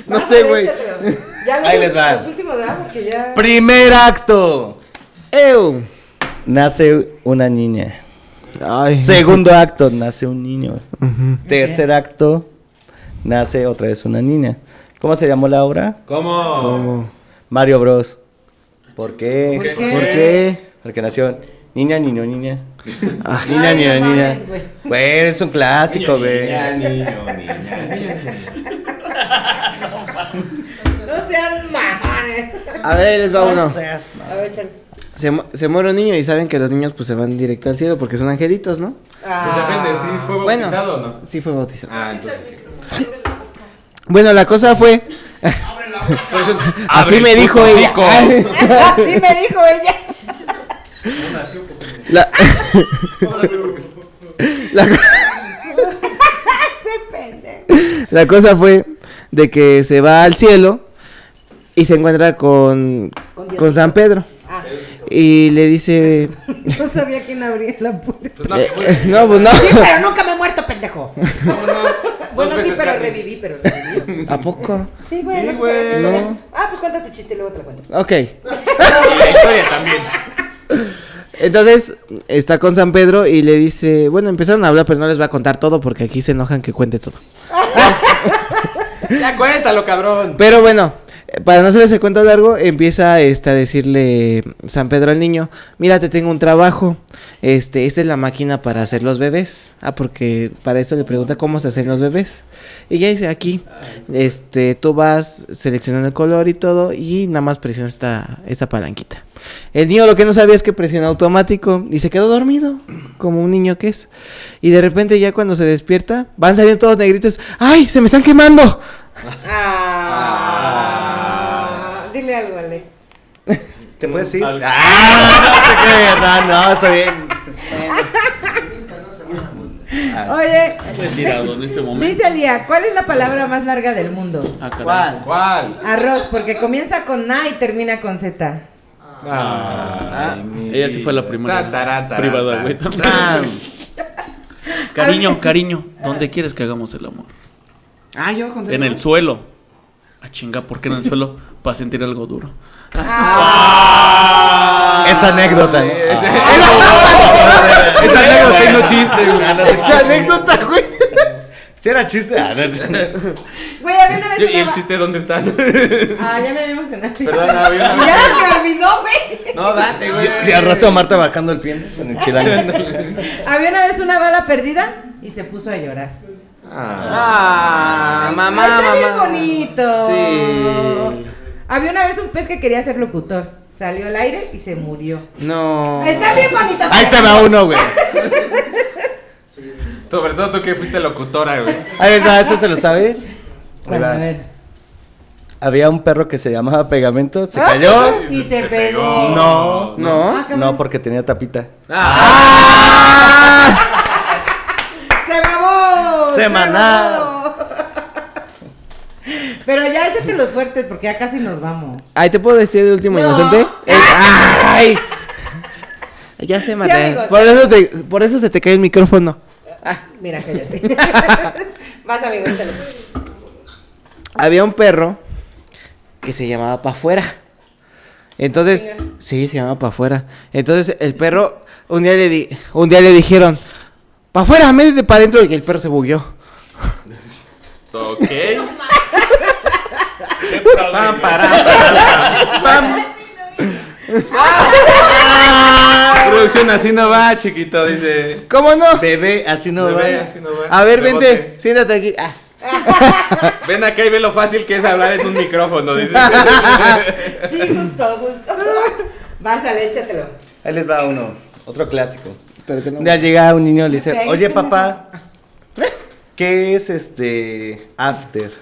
No sé, güey. Ahí les va. Los últimos de abajo que ya. Primer acto. Ew. Nace una niña. Ay. Segundo acto, nace un niño. Tercer acto, nace otra vez una niña. ¿Cómo se llamó la obra? ¿Cómo? Mario Bros. ¿Por qué? ¿Por qué? ¿Por qué? Porque nació niña, niño, niña. Ah, Niña, niña, no niña. güey. Güey, es un clásico, güey. Niña, niño, niña, niña. No sean mamones. A ver, ahí les va uno. seas A ver, chale. Se, mu- se muere un niño y saben que los niños pues se van directo al cielo porque son angelitos, ¿no? Pues depende, ¿sí fue Bueno. bautizado o no? Sí fue bautizado. Ah, entonces sí. Bueno, la cosa fue... Así me dijo ella. Así me dijo ella. La... la... La cosa fue de que se va al cielo y se encuentra con, con San Pedro. Y le dice... no sabía quién abría la puerta. Pues no, eh, no, pues no. Sí, pero nunca me he muerto, pendejo. ¿Cómo no? Bueno, sí, pero casi. reviví, pero reviví. ¿A poco? Sí, güey, Sí, no güey. sabes esa historia? No. Ah, pues cuenta tu chiste y luego te lo cuento. Ok. Y la historia también. Entonces está con San Pedro y le dice, bueno, empezaron a hablar, pero no les voy a contar todo porque aquí se enojan que cuente todo. Ya cuéntalo, cabrón. Pero bueno, para no hacerles el cuento largo, empieza este, a decirle San Pedro al niño, mira, te tengo un trabajo, este, esta es la máquina para hacer los bebés. Ah, porque para eso le pregunta cómo se hacen los bebés. Y ya dice, aquí, este, tú vas seleccionando el color y todo, y nada más presionas esta, esta palanquita. El niño lo que no sabía es que presiona automático y se quedó dormido, como un niño que es. Y de repente ya cuando se despierta, van saliendo todos negritos, ¡ay, se me están quemando! Ah. Dile algo, Ale. ¿Te puedes ir? Algo. ¡Ah! No, no, está bien. Oye, Retirado en este momento. dice Lía, ¿cuál es la palabra más larga del mundo? Ah. ¿Cuál? ¿Cuál? Arroz, porque comienza con A y termina con Z. Ay, mi Ella sí fue la primera privada, ta. güey. también. Cariño, cariño, ¿dónde quieres que hagamos el amor? Ah, yo. En el suelo. A chinga, ¿por qué en el suelo? Para sentir algo duro. Esa anécdota. Esa anécdota y no chiste, güey. Esa anécdota, güey. Si era chiste. Ah. Güey, había una vez ¿Y el chiste dónde está? Ah, ya me había emocionado. Perdón, había una- Ya se me olvidó, güey. No, date, güey. Y al rato Marta bajando el pie en el chilango. Había una vez una bala perdida y se puso a llorar. Ah, mamá, Ay, está bien mamá. bonito. Sí. Había una vez un pez que quería ser locutor. Salió al aire y se murió. No. Está bien bonito. Ahí te va uno, güey. Sobre todo tú que fuiste locutora, güey. Ahí va, ¿este se lo sabe? Bueno, a ver. Había un perro que se llamaba Pegamento, se cayó. Y se pegó. No, No. no, porque tenía tapita. ¡Se mamó! Semanal. Pero ya échate los fuertes porque ya casi nos vamos. Ay, ¿te puedo decir el último No. inocente? El- ¡Ay! Ya se maté. amigos. por, eso te- por eso se te cae el micrófono. Ah, mira, cállate. Vas, amigo, échale. Había un perro que se llamaba Pa' afuera. Entonces, sí, se llamaba Pa' afuera. Entonces, el perro, un día le, di, un día le dijeron, Pa' afuera, métete para adentro. Y el perro se bugueó. Ok. Pam, pará, pará, pam. Producción así no va, chiquito, dice. ¿Cómo no? Bebé, así no Bebé, va. así no va. A ver, Rebote. vente, siéntate aquí. Ah. Ven acá y ve lo fácil que es hablar en un micrófono, dice. Sí, justo, justo. Vas, échatelo. Ahí les va uno, otro clásico. Pero que no. Un día llega un niño y le dice, oye pendejo". papá, ¿qué es este after?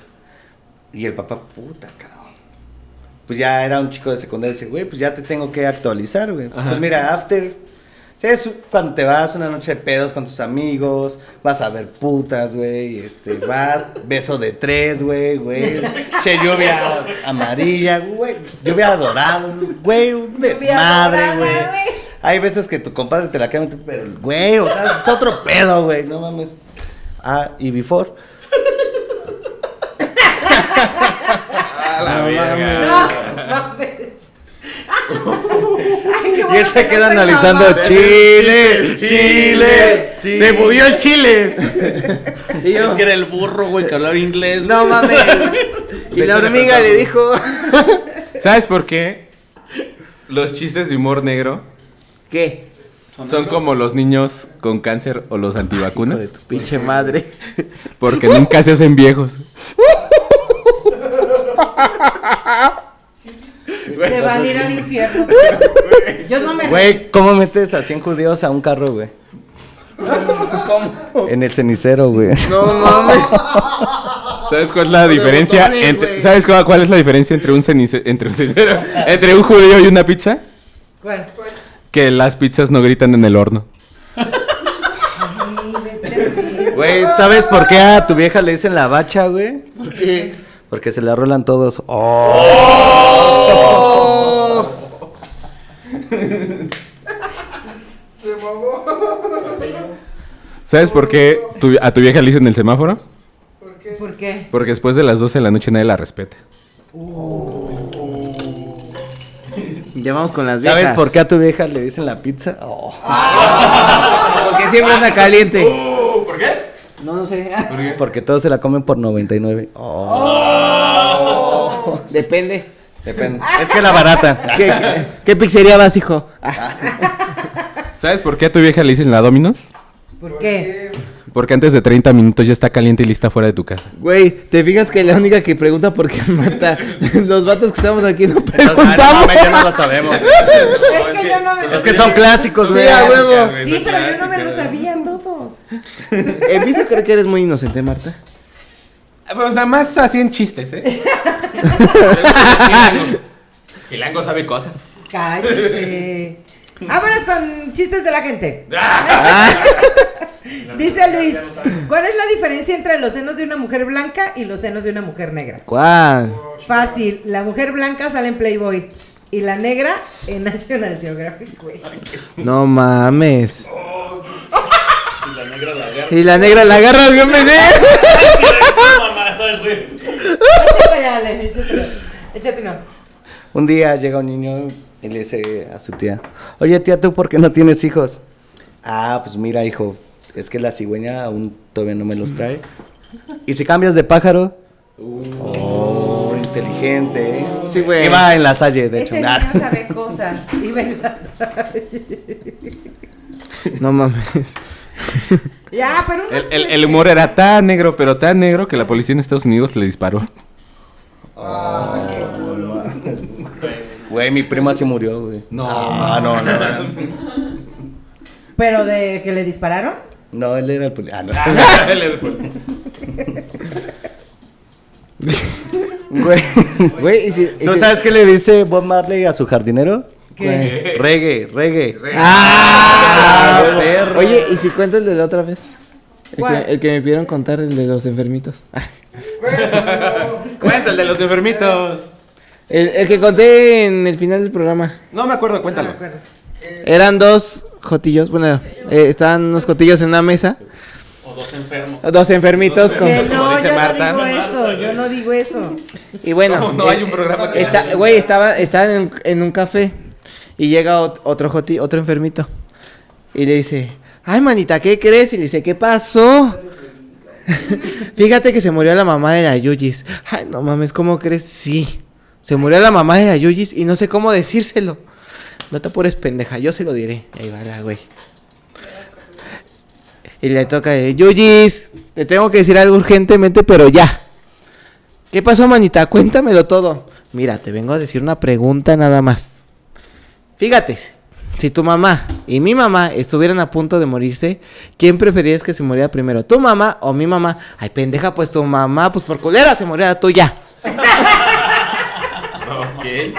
Y el papá, puta, cabrón. Pues ya era un chico de secundaria y dice, güey, pues ya te tengo que actualizar, güey. Pues mira, after, sí, es cuando te vas una noche de pedos con tus amigos, vas a ver putas, güey, este, vas, beso de tres, güey, güey, che, lluvia amarilla, güey, lluvia dorada, güey, un desmadre, güey. Hay veces que tu compadre te la queda meter, pero, güey, o sea, es otro pedo, güey, no mames. Ah, y before. A la verga. No, mames. Ay, Y él se que queda no analizando chiles, chiles, Se movió el chiles. Y yo, Es que era el burro, güey, que hablaba inglés. güey. no mames. y la hormiga le dijo, ¿Sabes por qué? Los chistes de humor negro ¿qué? son como los niños con cáncer o los Hijo de antivacunas. tu pinche madre. Porque nunca se hacen viejos. Se van a ir al infierno. Yo no me. Güey, ¿cómo metes a 100 judíos a un carro, güey? ¿Cómo? En el cenicero, güey. No mames. ¿Sabes cuál es la diferencia? botones, entre-. ¿Sabes cuál, cuál es la diferencia entre un cenice- entre un cenicero, entre un judío y una pizza? ¿Cuál? Que las pizzas no gritan en el horno. Güey, ¿sabes por qué a tu vieja le dicen la bacha, güey? ¿Por qué? Porque se la rolan todos. Oh. ¿Sabes por qué tu- a tu vieja le dicen el semáforo? ¿Por qué? Porque después de las 12 de la noche nadie la respeta. Ya vamos con las viejas. ¿Sabes por qué a tu vieja le dicen la pizza? Oh. Porque siempre anda caliente. ¿Por qué? No, no sé. Porque todos se la comen por 99. Oh. Depende. Depende. Es que la barata. ¿Qué, qué, qué pizzería vas, hijo? Ah, ¿Sabes por qué a tu vieja le dicen la Dominos? ¿Por qué? Porque antes de 30 minutos ya está caliente y lista fuera de tu casa. Güey, te fijas que la única que pregunta por qué mata. Los vatos que estamos aquí no Entonces, ah, no preguntamos. mames, ya no lo sabemos. Es que yo no me Es que son clásicos, Sí, güey. a huevo. Sí, pero yo no me lo sabía todos. He visto creo que eres muy inocente, Marta. Pues nada más así en chistes, ¿eh? Chilango. Chilango sabe cosas. Cállese. Vámonos con chistes de la gente. Dice Luis, ¿cuál es la diferencia entre los senos de una mujer blanca y los senos de una mujer negra? ¿Cuál? Fácil, la mujer blanca sale en Playboy y la negra en National Geographic, güey. No mames. Y la negra la agarra, yo me Échate ya, Ale, échate, échate no. Un día llega un niño y le dice a su tía, oye tía, ¿tú por qué no tienes hijos? Ah, pues mira, hijo, es que la cigüeña aún todavía no me los trae. ¿Y si cambias de pájaro? Oh, inteligente. ¿eh? Sí, güey. Iba en la salle, de hecho. Ese Ah. niño sabe cosas y ve las No mames. Ya, pero El, el- el humor era tan negro, pero tan negro que la policía en Estados Unidos le disparó. Güey, mi prima se murió, güey. No. Ah, no, no. Pero de que le dispararon. No, él era el policía. Ah, no. Güey. Güey, y si. y ¿Tú si- sabes qué le dice Bob Marley a su jardinero? ¿Qué? Reggae, reggae. Ah, Ah, perro. Oye, ¿y si cuento el de la otra vez? El ¿Cuál? que, el que me pidieron contar, el de los enfermitos. Ah, Cuenta el de los enfermitos. El, el que conté en el final del programa. No me acuerdo, cuéntalo. Eran dos jotillos, bueno, eh, estaban unos jotillos en una mesa. O dos enfermos. Dos enfermitos con... Que como no, dice yo Marta. no digo eso, yo no digo eso. Y bueno, No, no hay eh, un programa que- está- Güey, estaba, estaban en, en un café y llega ot- otro joti, otro enfermito. Y le dice, ay manita, ¿qué crees? Y le dice, ¿qué pasó? Fíjate que se murió la mamá de la Yuyis. Ay, no mames, ¿cómo crees? Sí. Se murió la mamá de la Yuyis y no sé cómo decírselo. No te apures, pendeja, yo se lo diré. Y ahí va la güey. Y le toca de Yuyis, te tengo que decir algo urgentemente, pero ya. ¿Qué pasó, manita? Cuéntamelo todo. Mira, te vengo a decir una pregunta nada más. Fíjate, si tu mamá y mi mamá estuvieran a punto de morirse, ¿quién preferirías que se muriera primero? ¿Tu mamá o mi mamá? Ay, pendeja, pues tu mamá, pues por culera se muriera tú ya. Ok.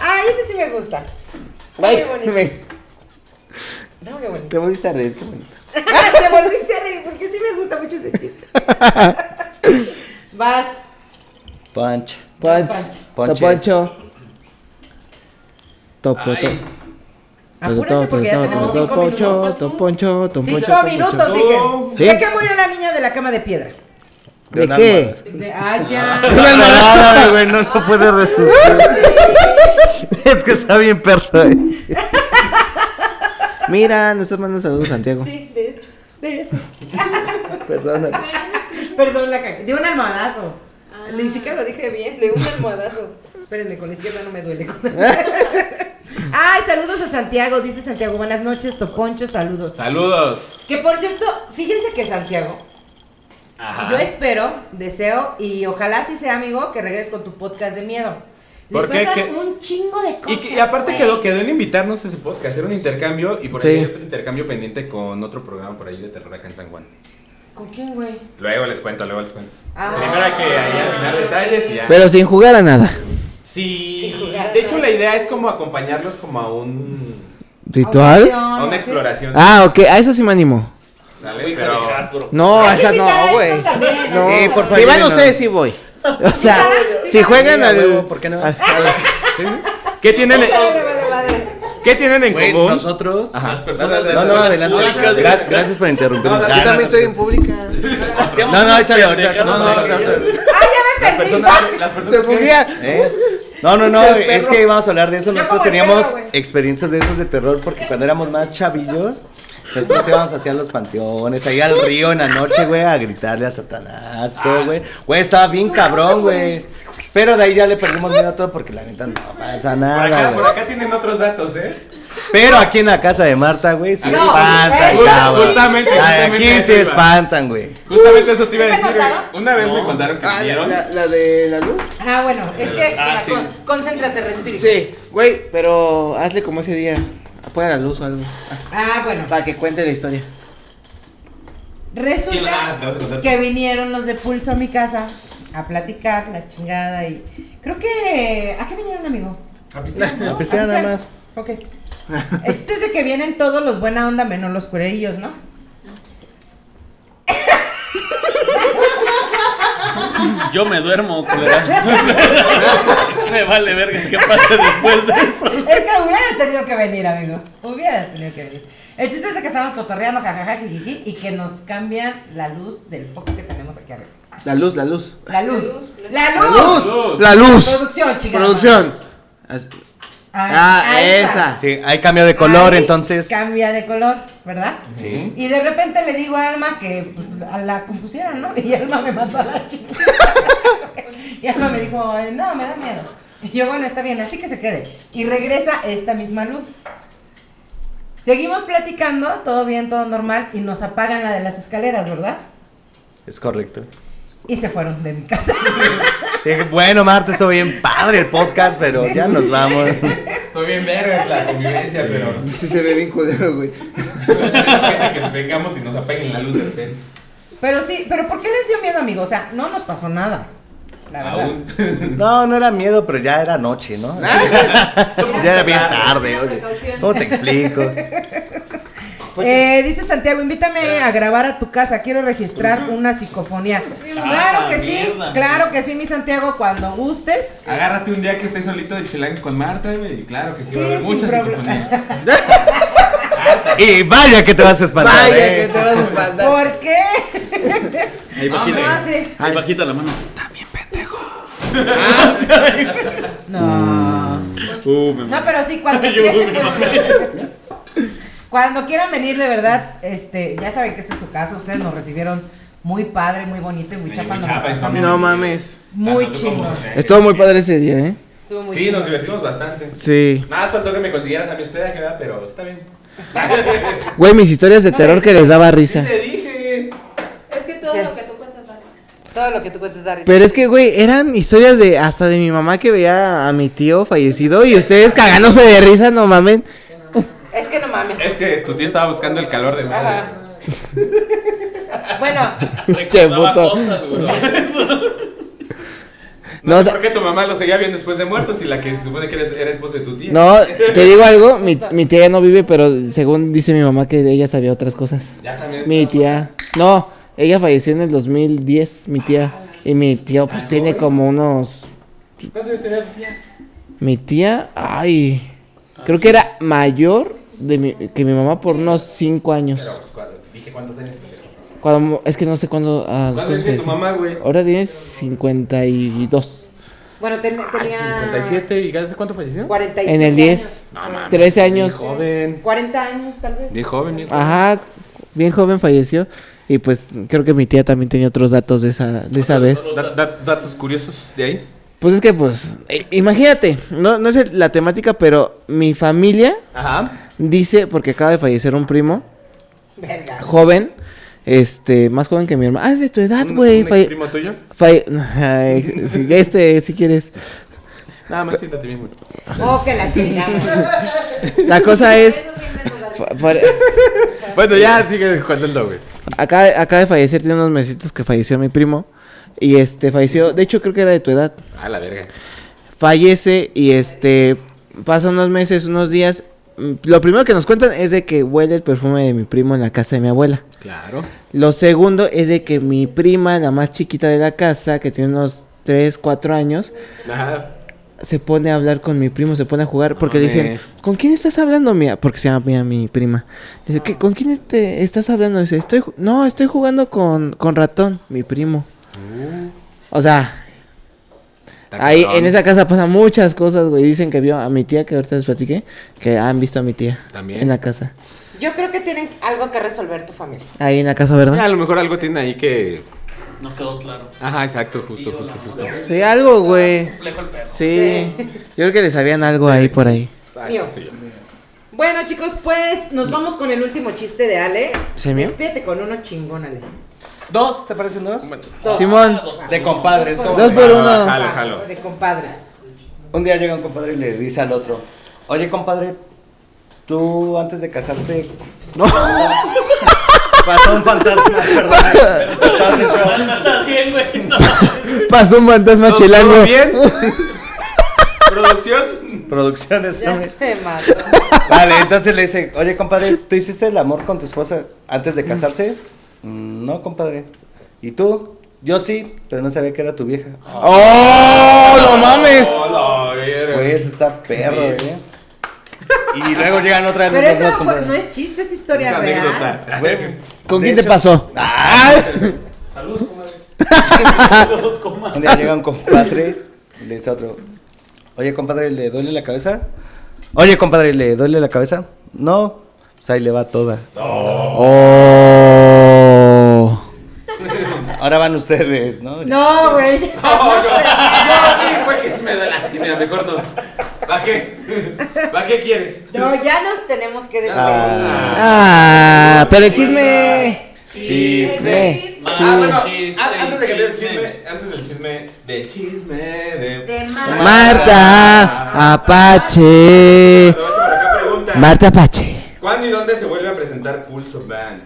Ay, ese sí me gusta. Ay, Qué bonito. me- No, qué bonito. Te volviste a reír, qué bonito. Te volviste a reír porque sí me gusta mucho ese chiste. Vas. Punch. Punch. Ponches. Toponcho. Topo. Apúrate porque ya tenemos cinco Toponcho, minutos. toponcho, toponcho, Cinco minutos, dije. Sí. ¿De qué murió la niña de la cama de piedra? ¿De una qué? De, ay, ya. No, no, güey, no lo puede resultar. Es que está bien perro. eh. Mira, nos estás mandando saludos, Santiago. Sí, de eso. De eso. Perdóname. Perdón, la cagué. De un almohadazo. Ni siquiera lo dije bien, de un almohadazo. Espérenme, con la izquierda no me duele. Ay, saludos a Santiago. Dice Santiago, buenas noches, Toponcho, saludos. Saludos. Que por cierto, fíjense que Santiago, Ajá. yo espero, deseo y ojalá sí sea amigo que regreses con tu podcast de miedo. Le ¿Por qué? pasan ¿Qué? un chingo de Y, cosas. que- y aparte güey. quedó, quedó en invitarnos a ese podcast, hacer un intercambio y por ahí Sí. hay otro intercambio pendiente con otro programa por ahí de terror acá en San Juan. ¿Con quién, güey? Luego les cuento, luego les cuento. Ah. Primero hay que ahí afinar detalles y ya. Pero sin jugar a nada. sí, Sin jugar, de hecho la idea es como acompañarlos como a un ¿Ritual? a una exploración. Ah, ok, a eso sí me animo. No, esa no, güey. No, ¿no? Sí, por favor, si van no. ustedes, sí voy. O sea, Sí, si sí, juegan al. huevo, ¿por qué no? ¿qué tienen en, Vale, vale, vale. ¿qué tienen en común? nosotros. Ajá. Las personas de No, no, escuelas adelante. públicas, Gra- güey. gracias por interrumpirme. No, no, Ah, Yo también no, estoy en pública. No, no, échale ahorita. No, no, no, no, no. ¡Ay, ya me Las perdí! personas, las personas Se. ¿Eh? No, no, no, es que vamos a hablar de eso. Nosotros teníamos experiencias de esos de terror porque cuando éramos más chavillos, nosotros íbamos hacia los panteones, ahí al río en la noche, güey, a gritarle a Satanás, todo, güey. Güey, estaba bien cabrón, güey. Pero de ahí ya le perdimos miedo a todo porque la neta no pasa Por nada, acá, por acá tienen otros datos, ¿eh? Pero aquí en la casa de Marta, güey, sí No, espantan, eh, cabrón. justamente, justamente Aquí eso sí espantan, güey. Justamente eso te iba a ¿Sí te decir, güey. Una vez me contaron que Ah, la, vinieron. la- la de la luz. Ah, bueno, es que Ah, mira, sí. con- concéntrate, respira. Sí, güey, pero hazle como ese día. Apaga la luz o algo. Ah, bueno. Para que cuente la historia. ¿Quién- Resulta ah, que vinieron los de Pulso a mi casa a platicar, la chingada y... Creo que... ¿A qué vinieron, amigo? A pistear. ¿No? A pistear nada más. Ok. El chiste es de que vienen todos los buena onda menos los cuerillos, ¿no? Yo me duermo, culera. me vale verga qué pase después de eso. Es que hubieras tenido que venir, amigo. Hubieras tenido que venir. El chiste es de que estamos cotorreando, jajaja, jijiji, y que nos cambian la luz del foco que tenemos aquí arriba. La luz, la luz. La luz. La La luz. luz. La luz. Producción, chingada. Producción. As- Ahí- Ah, esa. Sí, hay cambio de color, Ahí entonces. Cambia de color, ¿verdad? Sí. Y de repente le digo a Alma que pues, a la compusieran, ¿no? Y Alma me mandó a la chica. y Alma me dijo, no, me da miedo. Y yo, bueno, está bien, así que se quede. Y regresa esta misma luz. Seguimos platicando, todo bien, todo normal, y nos apagan la de las escaleras, ¿verdad? Es correcto. Y se fueron de mi casa. Dije, bueno, Marta, estuvo bien padre el podcast, pero ya nos vamos. Estoy bien vergas la convivencia, pero. Sí se ve bien culero, güey. que vengamos y nos apaguen la luz de repente. Pero sí, pero ¿por qué les dio miedo, amigo? O sea, no nos pasó nada. la verdad. Aún. No, no era miedo, pero ya era noche, ¿no? ya era bien tarde, oye. ¿Cómo te explico? Eh, dice Santiago, invítame a grabar a tu casa, quiero registrar una psicofonía. Claro que sí, claro que sí, mi Santiago, cuando gustes. Agárrate un día que estés solito del chilango con Marta, güey. y Claro que sí, va a haber muchas psicofonías. Y vaya que te vas a espantar. Vaya ¿eh? que te vas a espantar. ¿Por qué? Ahí bajita. Ahí bajita la mano. No. Uh, me No, pero sí, cuando Cuando quieran venir de verdad, este, ya saben que esta es su casa, ustedes nos recibieron muy padre, muy bonito y muy chapa. pasamos No mames. Muy. José. Estuvo muy padre ese día, ¿eh? Estuvo muy Sí, nos divertimos bastante. Sí. Nada más faltó que me consiguieras a mi hospedaje, ¿verdad? Pero está bien. Güey, mis historias de terror que les daba Sí risa. te dije. Es que todo Sí. lo que tú cuentas sabes. Todo lo que tú cuentes, Daris. Pero es que, güey, eran historias de hasta de mi mamá que veía a mi tío fallecido y ustedes cagándose de risa, no mamen. Es que no mames. Es que tu tío estaba buscando el calor de madre. Ajá. Bueno, Che, puto. cosas. No, No, sé o sea- por qué tu mamá lo seguía viendo después de muertos y la que se supone que eres- era esposa de tu tía. No, te digo algo, mi, mi tía ya no vive, pero según dice mi mamá que ella sabía otras cosas. Ya también. Mi tía, no, ella falleció en el 2010, mi tía. Y mi tío pues tiene como unos... ¿Cuántos años tenía tu tía? Mi tía, ay, creo que era mayor de mi, que mi mamá por unos 5 años. Pero, pues, cuando- dije cuántos años. Cuando, es que no sé cuándo... ah, ¿Cuántos años tiene tu mamá, güey? Ahora tienes 52. bueno, ten- tenía 57 y ¿hace cuánto falleció? 47 En el 10, años. 13 años. Joven. 40 años, tal vez. Bien joven, bien joven. Ajá, bien joven falleció. Y pues creo que mi tía también tenía otros datos de esa, de esa vez. Da- da- datos curiosos de ahí. Pues es que pues, eh, imagínate, no, no es la temática, pero mi familia Ajá. Dice, porque acaba de fallecer un primo, Verga. joven, este, más joven que mi hermano. Ah, es de tu edad, ¿Un- güey. un falle- primo tuyo? falle- Ay, este, si quieres. Nada más siéntate bien, güey. Oh, que la chingada. La cosa es, Bueno, ya sigue contando, güey. acaba, acaba de fallecer, tiene unos mesitos que falleció mi primo. Y este, falleció, de hecho creo que era de tu edad. Ah, la verga. fallece y este pasa unos meses, unos días. Lo primero que nos cuentan es de que huele el perfume de mi primo en la casa de mi abuela. Claro. Lo segundo es de que mi prima, la más chiquita de la casa, que tiene unos 3, 4 años, Ajá. se pone a hablar con mi primo, se pone a jugar porque No dicen. ¿con quién estás hablando, mía? Porque se llama mía mi prima. Dice, ¿qué, ¿con quién te estás hablando? Dice, estoy, no, estoy jugando con, con ratón, mi primo. O sea, Ahí en esa casa pasan muchas cosas, güey. Dicen que vio a mi tía, que ahorita les platiqué, que han visto a mi tía. También. En la casa. Yo creo que tienen algo que resolver tu familia. Ahí en la casa, Ya, ¿verdad? a lo mejor algo tiene ahí que. No quedó claro. Ajá, exacto, justo, justo, justo. Sí, algo, güey. Sí. Yo creo que les sabían algo ahí por ahí. Ah, Mío. Bueno, chicos, pues nos vamos con el último chiste de Ale. ¿Sí, mío? Despídete con uno chingón, Ale. ¿Dos? ¿Te parecen dos? Dos. Simón. De compadres. Dos por uno. Jalo, jalo. De compadre. Un día llega un compadre y le dice al otro, oye compadre, tú antes de casarte... No. Pasó un fantasma, perdón. Estabas en. Estás bien, güey. No. Pasó un fantasma ¿Todo- chilango. todo bien? ¿Producción? También. se mató. Vale, entonces le dice, oye compadre, ¿tú hiciste el amor con tu esposa antes de casarse? "Mm, no, compadre. ¿Y tú? Yo sí, pero no sabía que era tu vieja. ¡Oh! ¡No mames! Pues está perro, Sí. ¿eh? Y luego llegan otra vez Pero los eso no es chiste, es historia Esa real. anécdota. Bueno, ¿Con quién te pasó? Saludos, comadre. Saludos, comadre. Un día llega un compadre y le dice a otro, oye compadre, ¿le duele la cabeza? Oye compadre, ¿le duele la cabeza? No, pues ahí le va toda. ¡Oh! Ahora van ustedes, ¿no? No, güey. No, no, no, fue que sí me duele, así que mira, mejor no. ¿Para qué? ¿Para qué quieres? No, ya nos tenemos que despedir. Ah, pero el chisme. Chisme. Ah, bueno, antes de que el chisme. chisme, antes del chisme, de chisme, de... De Marta Apache. Marta Apache. ¿Cuándo y dónde se vuelve a presentar Pulso Band?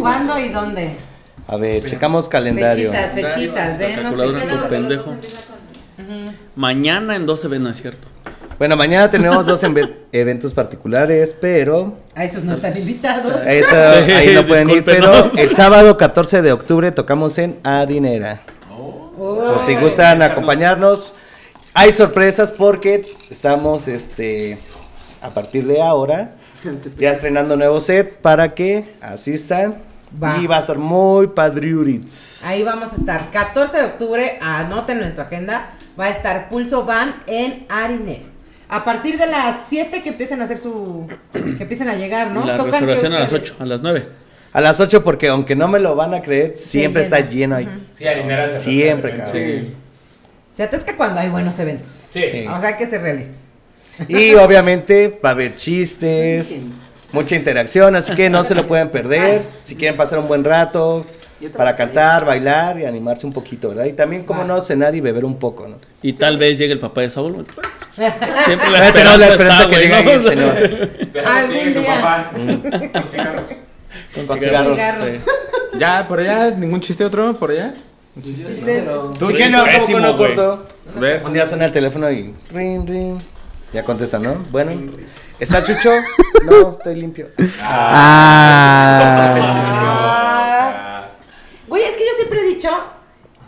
¿Cuándo y dónde? A ver, checamos calendario. Fechitas, calculadora por pendejo. Mañana en 12 ven, no es cierto. Bueno, mañana tenemos dos eventos particulares, pero A esos no están invitados. eso, Sí, ahí no pueden ir. Pero el sábado 14 de octubre tocamos en Harinera. Por si gustan acompañarnos. Hay sorpresas porque estamos este a partir de ahora ya estrenando nuevo set para que asistan. Va. Y va a estar muy padriurits. Ahí vamos a estar. 14 de octubre, anótenlo en su agenda. Va a estar Pulso Van en Harinera. A partir de las 7 que empiecen a hacer su. que empiecen a llegar, ¿no? La Tocan a las ustedes- 8, a las 9. A las 8 porque aunque no me lo van a creer, siempre está lleno ahí. Sí, harineras. se Siempre, atascan, cabrón. Sí. Se atasca cuando hay buenos eventos. Sí. Sí. O sea, hay que ser realistas. Y obviamente va a haber chistes, mucha interacción, así que no se lo pueden perder. Si quieren pasar un buen rato para cantar, bailar y animarse un poquito, ¿verdad? Y también, como no, cenar y beber un poco, ¿no? Y tal vez llegue el papá de Saúl. Siempre Todavía tenemos la esperanza está, que llegue ¿no? el señor. Esperamos que llegue su papá. Con cigarros. Con cigarros. Cigarros. sí. Ya, por allá, ningún chiste otro, por allá. Si quieren, no, ¿cómo no corto? Un día suena el teléfono y ring, ring. Ya contesta, ¿no? Bueno, ¿está Chucho? No, estoy limpio. Ah. Güey, es que yo siempre he dicho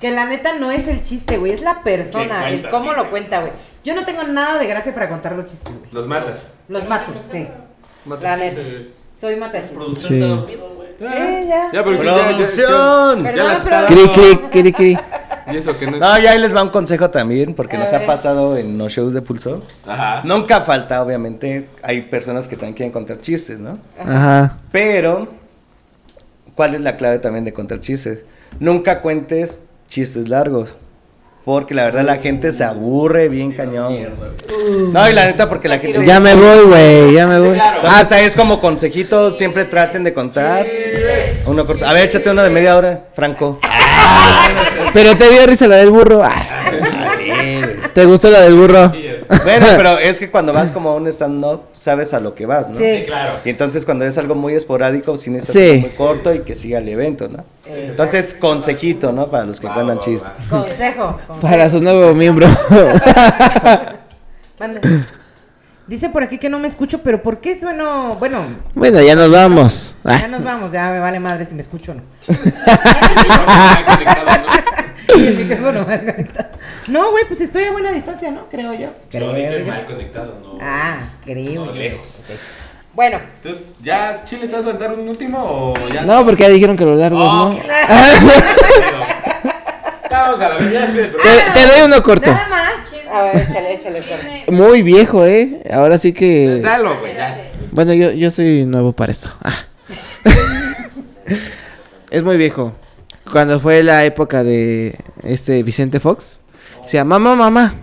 que la neta no es el chiste, güey, es la persona, Que el cuenta, cómo sí, lo cuenta, güey. Yo no tengo nada de gracia para contar los chistes, güey. Los matas. Los mato, sí. La neta. Soy matachistes. Producción está dormido, güey. Sí, ya. Ya, pero sí, ya, ya, ¡Producción! ya, ya Perdón, Y eso que no es. No, ya ahí les va un consejo también, porque A nos ha pasado en los shows de Pulso. Ajá. Nunca falta, obviamente, hay personas que también quieren contar chistes, ¿no? Ajá. Pero, ¿cuál es la clave también de contar chistes? Nunca cuentes chistes largos. Porque la verdad la gente se aburre bien cañón. No, y la neta, porque la gente. Ya me voy, güey, ya me voy. Ah, o sea, es como consejitos, siempre traten de contar. Uno corto. A ver, échate uno de media hora, Franco. Pero te dio risa la del burro. Ah, Ah, sí, güey. ¿Te gustó la del burro? Bueno, pero es que cuando vas como a un stand-up, sabes a lo que vas, ¿no? Sí. Claro. Y entonces cuando es algo muy esporádico, sí necesitas Sí. muy corto y que siga el evento, ¿no? Entonces, consejito, ¿no? Para los que cuentan chistes. Consejo. consejo. Para su nuevo miembro. Mande. Dice por aquí que no me escucho, pero ¿por qué sueno? Bueno, bueno, ya nos vamos. ya Ah, nos vamos, ya me vale madre si me escucho o no. ¿no? Y el micrófono mal conectado. No, güey, pues estoy a buena distancia, ¿no? Creo yo. Yo Creo dije yo. mal conectado, no. Ah, creo. No, lejos. Bueno, Entonces, ¿ya Chile se vas a aventar un último o ya? No, porque ya dijeron que los largos, Oh, ¿no? Vamos a la verdad, Te, te doy uno corto. nada más. A ver, échale, échale. échale. Muy viejo, ¿eh? Ahora sí que... Dalo, güey, ya. Bueno, yo, yo soy nuevo para esto. Ah. es muy viejo. Cuando fue la época de este Vicente Fox, decía, mamá, mamá.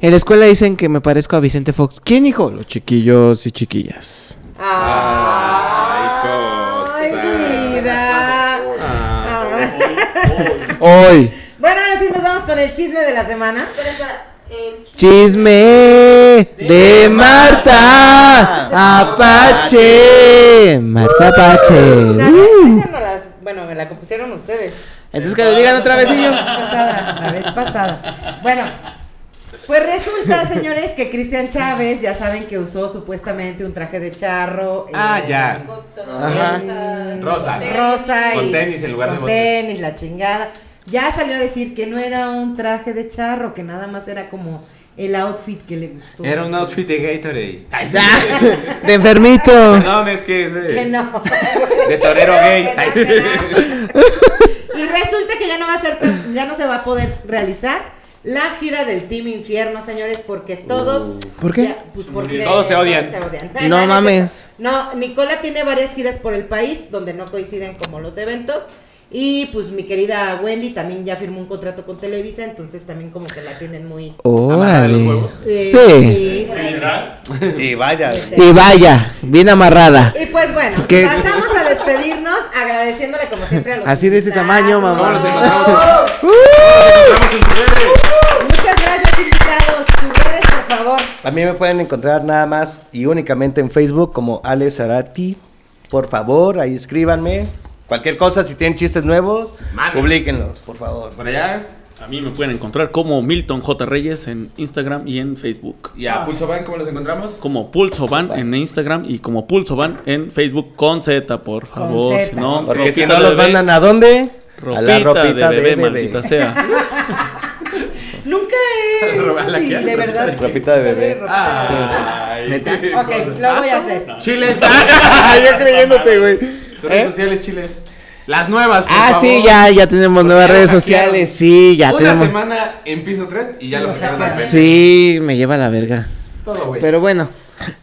En la escuela dicen que me parezco a Vicente Fox. ¿Quién, hijo? Los chiquillos y chiquillas. Ay, cosa. Ay, vida. Ah. Hoy. Bueno, ahora sí nos vamos con el chisme de la semana. Espera. El Chisme de Marta Apache. Marta Apache. Uh. Esa no las- bueno, me la compusieron ustedes. Entonces que lo digan otra vez ellos. La vez pasada, la vez pasada. Bueno, pues resulta, señores, que Cristian Chávez, ya saben que usó supuestamente un traje de charro. Ah, eh, ya. Ajá. Rosa. Rosa Con y tenis en lugar de tenis, la chingada. Ya salió a decir que no era un traje de charro, que nada más era como el outfit que le gustó. Era un outfit de Gatorade. Ay, De enfermito. Perdón, es que es de, Que no. de torero gay. Ay. Y resulta que ya no va a ser, ya no se va a poder realizar la gira del Team Infierno, señores, porque todos. ¿Por qué? ya, pues porque Todos se odian. No mames. No, Nicola tiene varias giras por el país donde no coinciden como los eventos. Y pues mi querida Wendy también ya firmó un contrato con Televisa, entonces también como que la tienen muy. Amarrada de los Órale. huevos. eh, Sí. güey. Y vaya. Y vaya, bien amarrada. Y pues bueno, ¿Qué? pasamos a despedirnos agradeciéndole como siempre a los Así de este tamaño, mamá. ¿Cómo los encontramos? Uh. En sus redes. Muchas gracias invitados, sus redes por favor. A mí me pueden encontrar nada más y únicamente en Facebook como Ale Zarati. Por favor, ahí escríbanme. Cualquier cosa, si tienen chistes nuevos, Manden. publíquenlos, por favor. Por allá. A mí me pueden encontrar como Milton J. Reyes en Instagram y en Facebook. Y a Pulso Bank, ¿cómo los encontramos? Como Pulso Van en Instagram y como Pulso Van en Facebook con Z, por favor. Z. Si no, Porque si no de los mandan a dónde? ropita a la ropita de bebé, maldita sea. Nunca he ¿A la sí, de verdad. Ropita de bebé. Ay. Ok, lo voy a hacer. Chiles. Yo creyéndote, güey. Tus redes sociales, chiles. Las nuevas, por Ah, favor. sí, ya, ya tenemos Porque nuevas ya redes hackearon. sociales. Sí, ya Una tenemos. semana en piso 3 y ya lo hackearon al. Sí, me lleva la verga. Todo, güey. Pero bueno,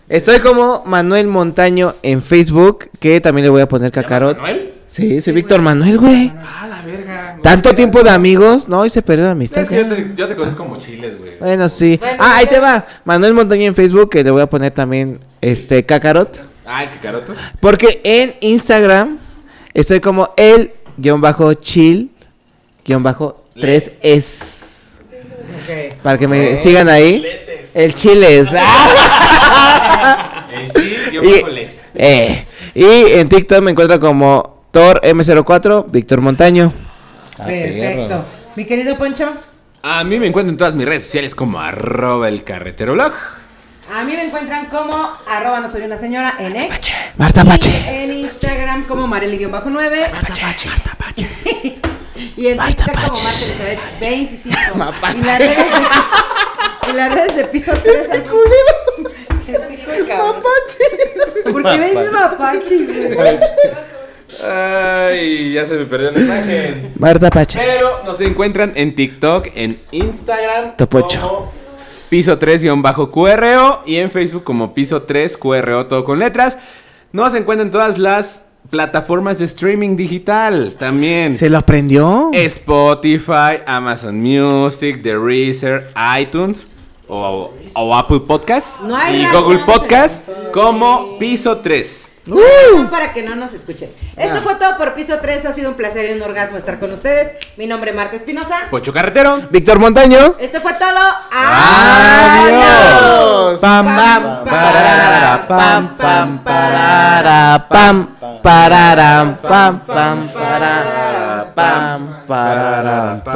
estoy como Manuel Montaño en Facebook, que también le voy a poner cacarot. ¿Manuel? Sí, soy Víctor Manuel, güey. Ah, la verga. Tanto tiempo de amigos, no, y se perdió la amistad. Es que yo te, yo te conozco como chiles, güey. Bueno, sí. Bueno, ah, ahí te va. Manuel Montaño en Facebook, que le voy a poner también este cacarot. Ah, el cacaroto. Porque en Instagram estoy como el guion bajo chill guion bajo 3 es. Para que me sigan ahí. El chiles. ¡Ah! El chil, bajo les. Eh, y en TikTok me encuentro como Thor M04, Víctor Montaño. Perfecto. Mi querido Poncho, A mí me encuentro en todas mis redes sociales como arroba el carretero blog. A mí me encuentran como arroba no soy una señora en X. Marta Y Pache. en Instagram como Marely-9. y en Marta TikTok como Pache. Marta Elizabeth 25. Y las redes de, y las redes de piso 3. ¿Por qué me dices mapache? Ay, ya se me perdió la imagen. Marta Pache. Pero nos encuentran en TikTok, en Instagram Topocho. como piso 3-QRO y en Facebook como piso 3QRO todo con letras. Nos encuentran en todas las plataformas de streaming digital también. ¿Se lo aprendió? Spotify, Amazon Music, The Reaser, iTunes o, o Apple Podcast No y Google Podcast como piso 3. Razón para que no nos escuchen. Esto fue todo por piso 3. Ha sido un placer y un orgasmo estar con ustedes. Mi nombre es Marta Espinosa. Pocho Carretero. Víctor Montaño. Esto fue todo. Adiós. Pam, Pam, pam, pararara, pam, pam, parara, pam, pam, pam, parara, pam, pam.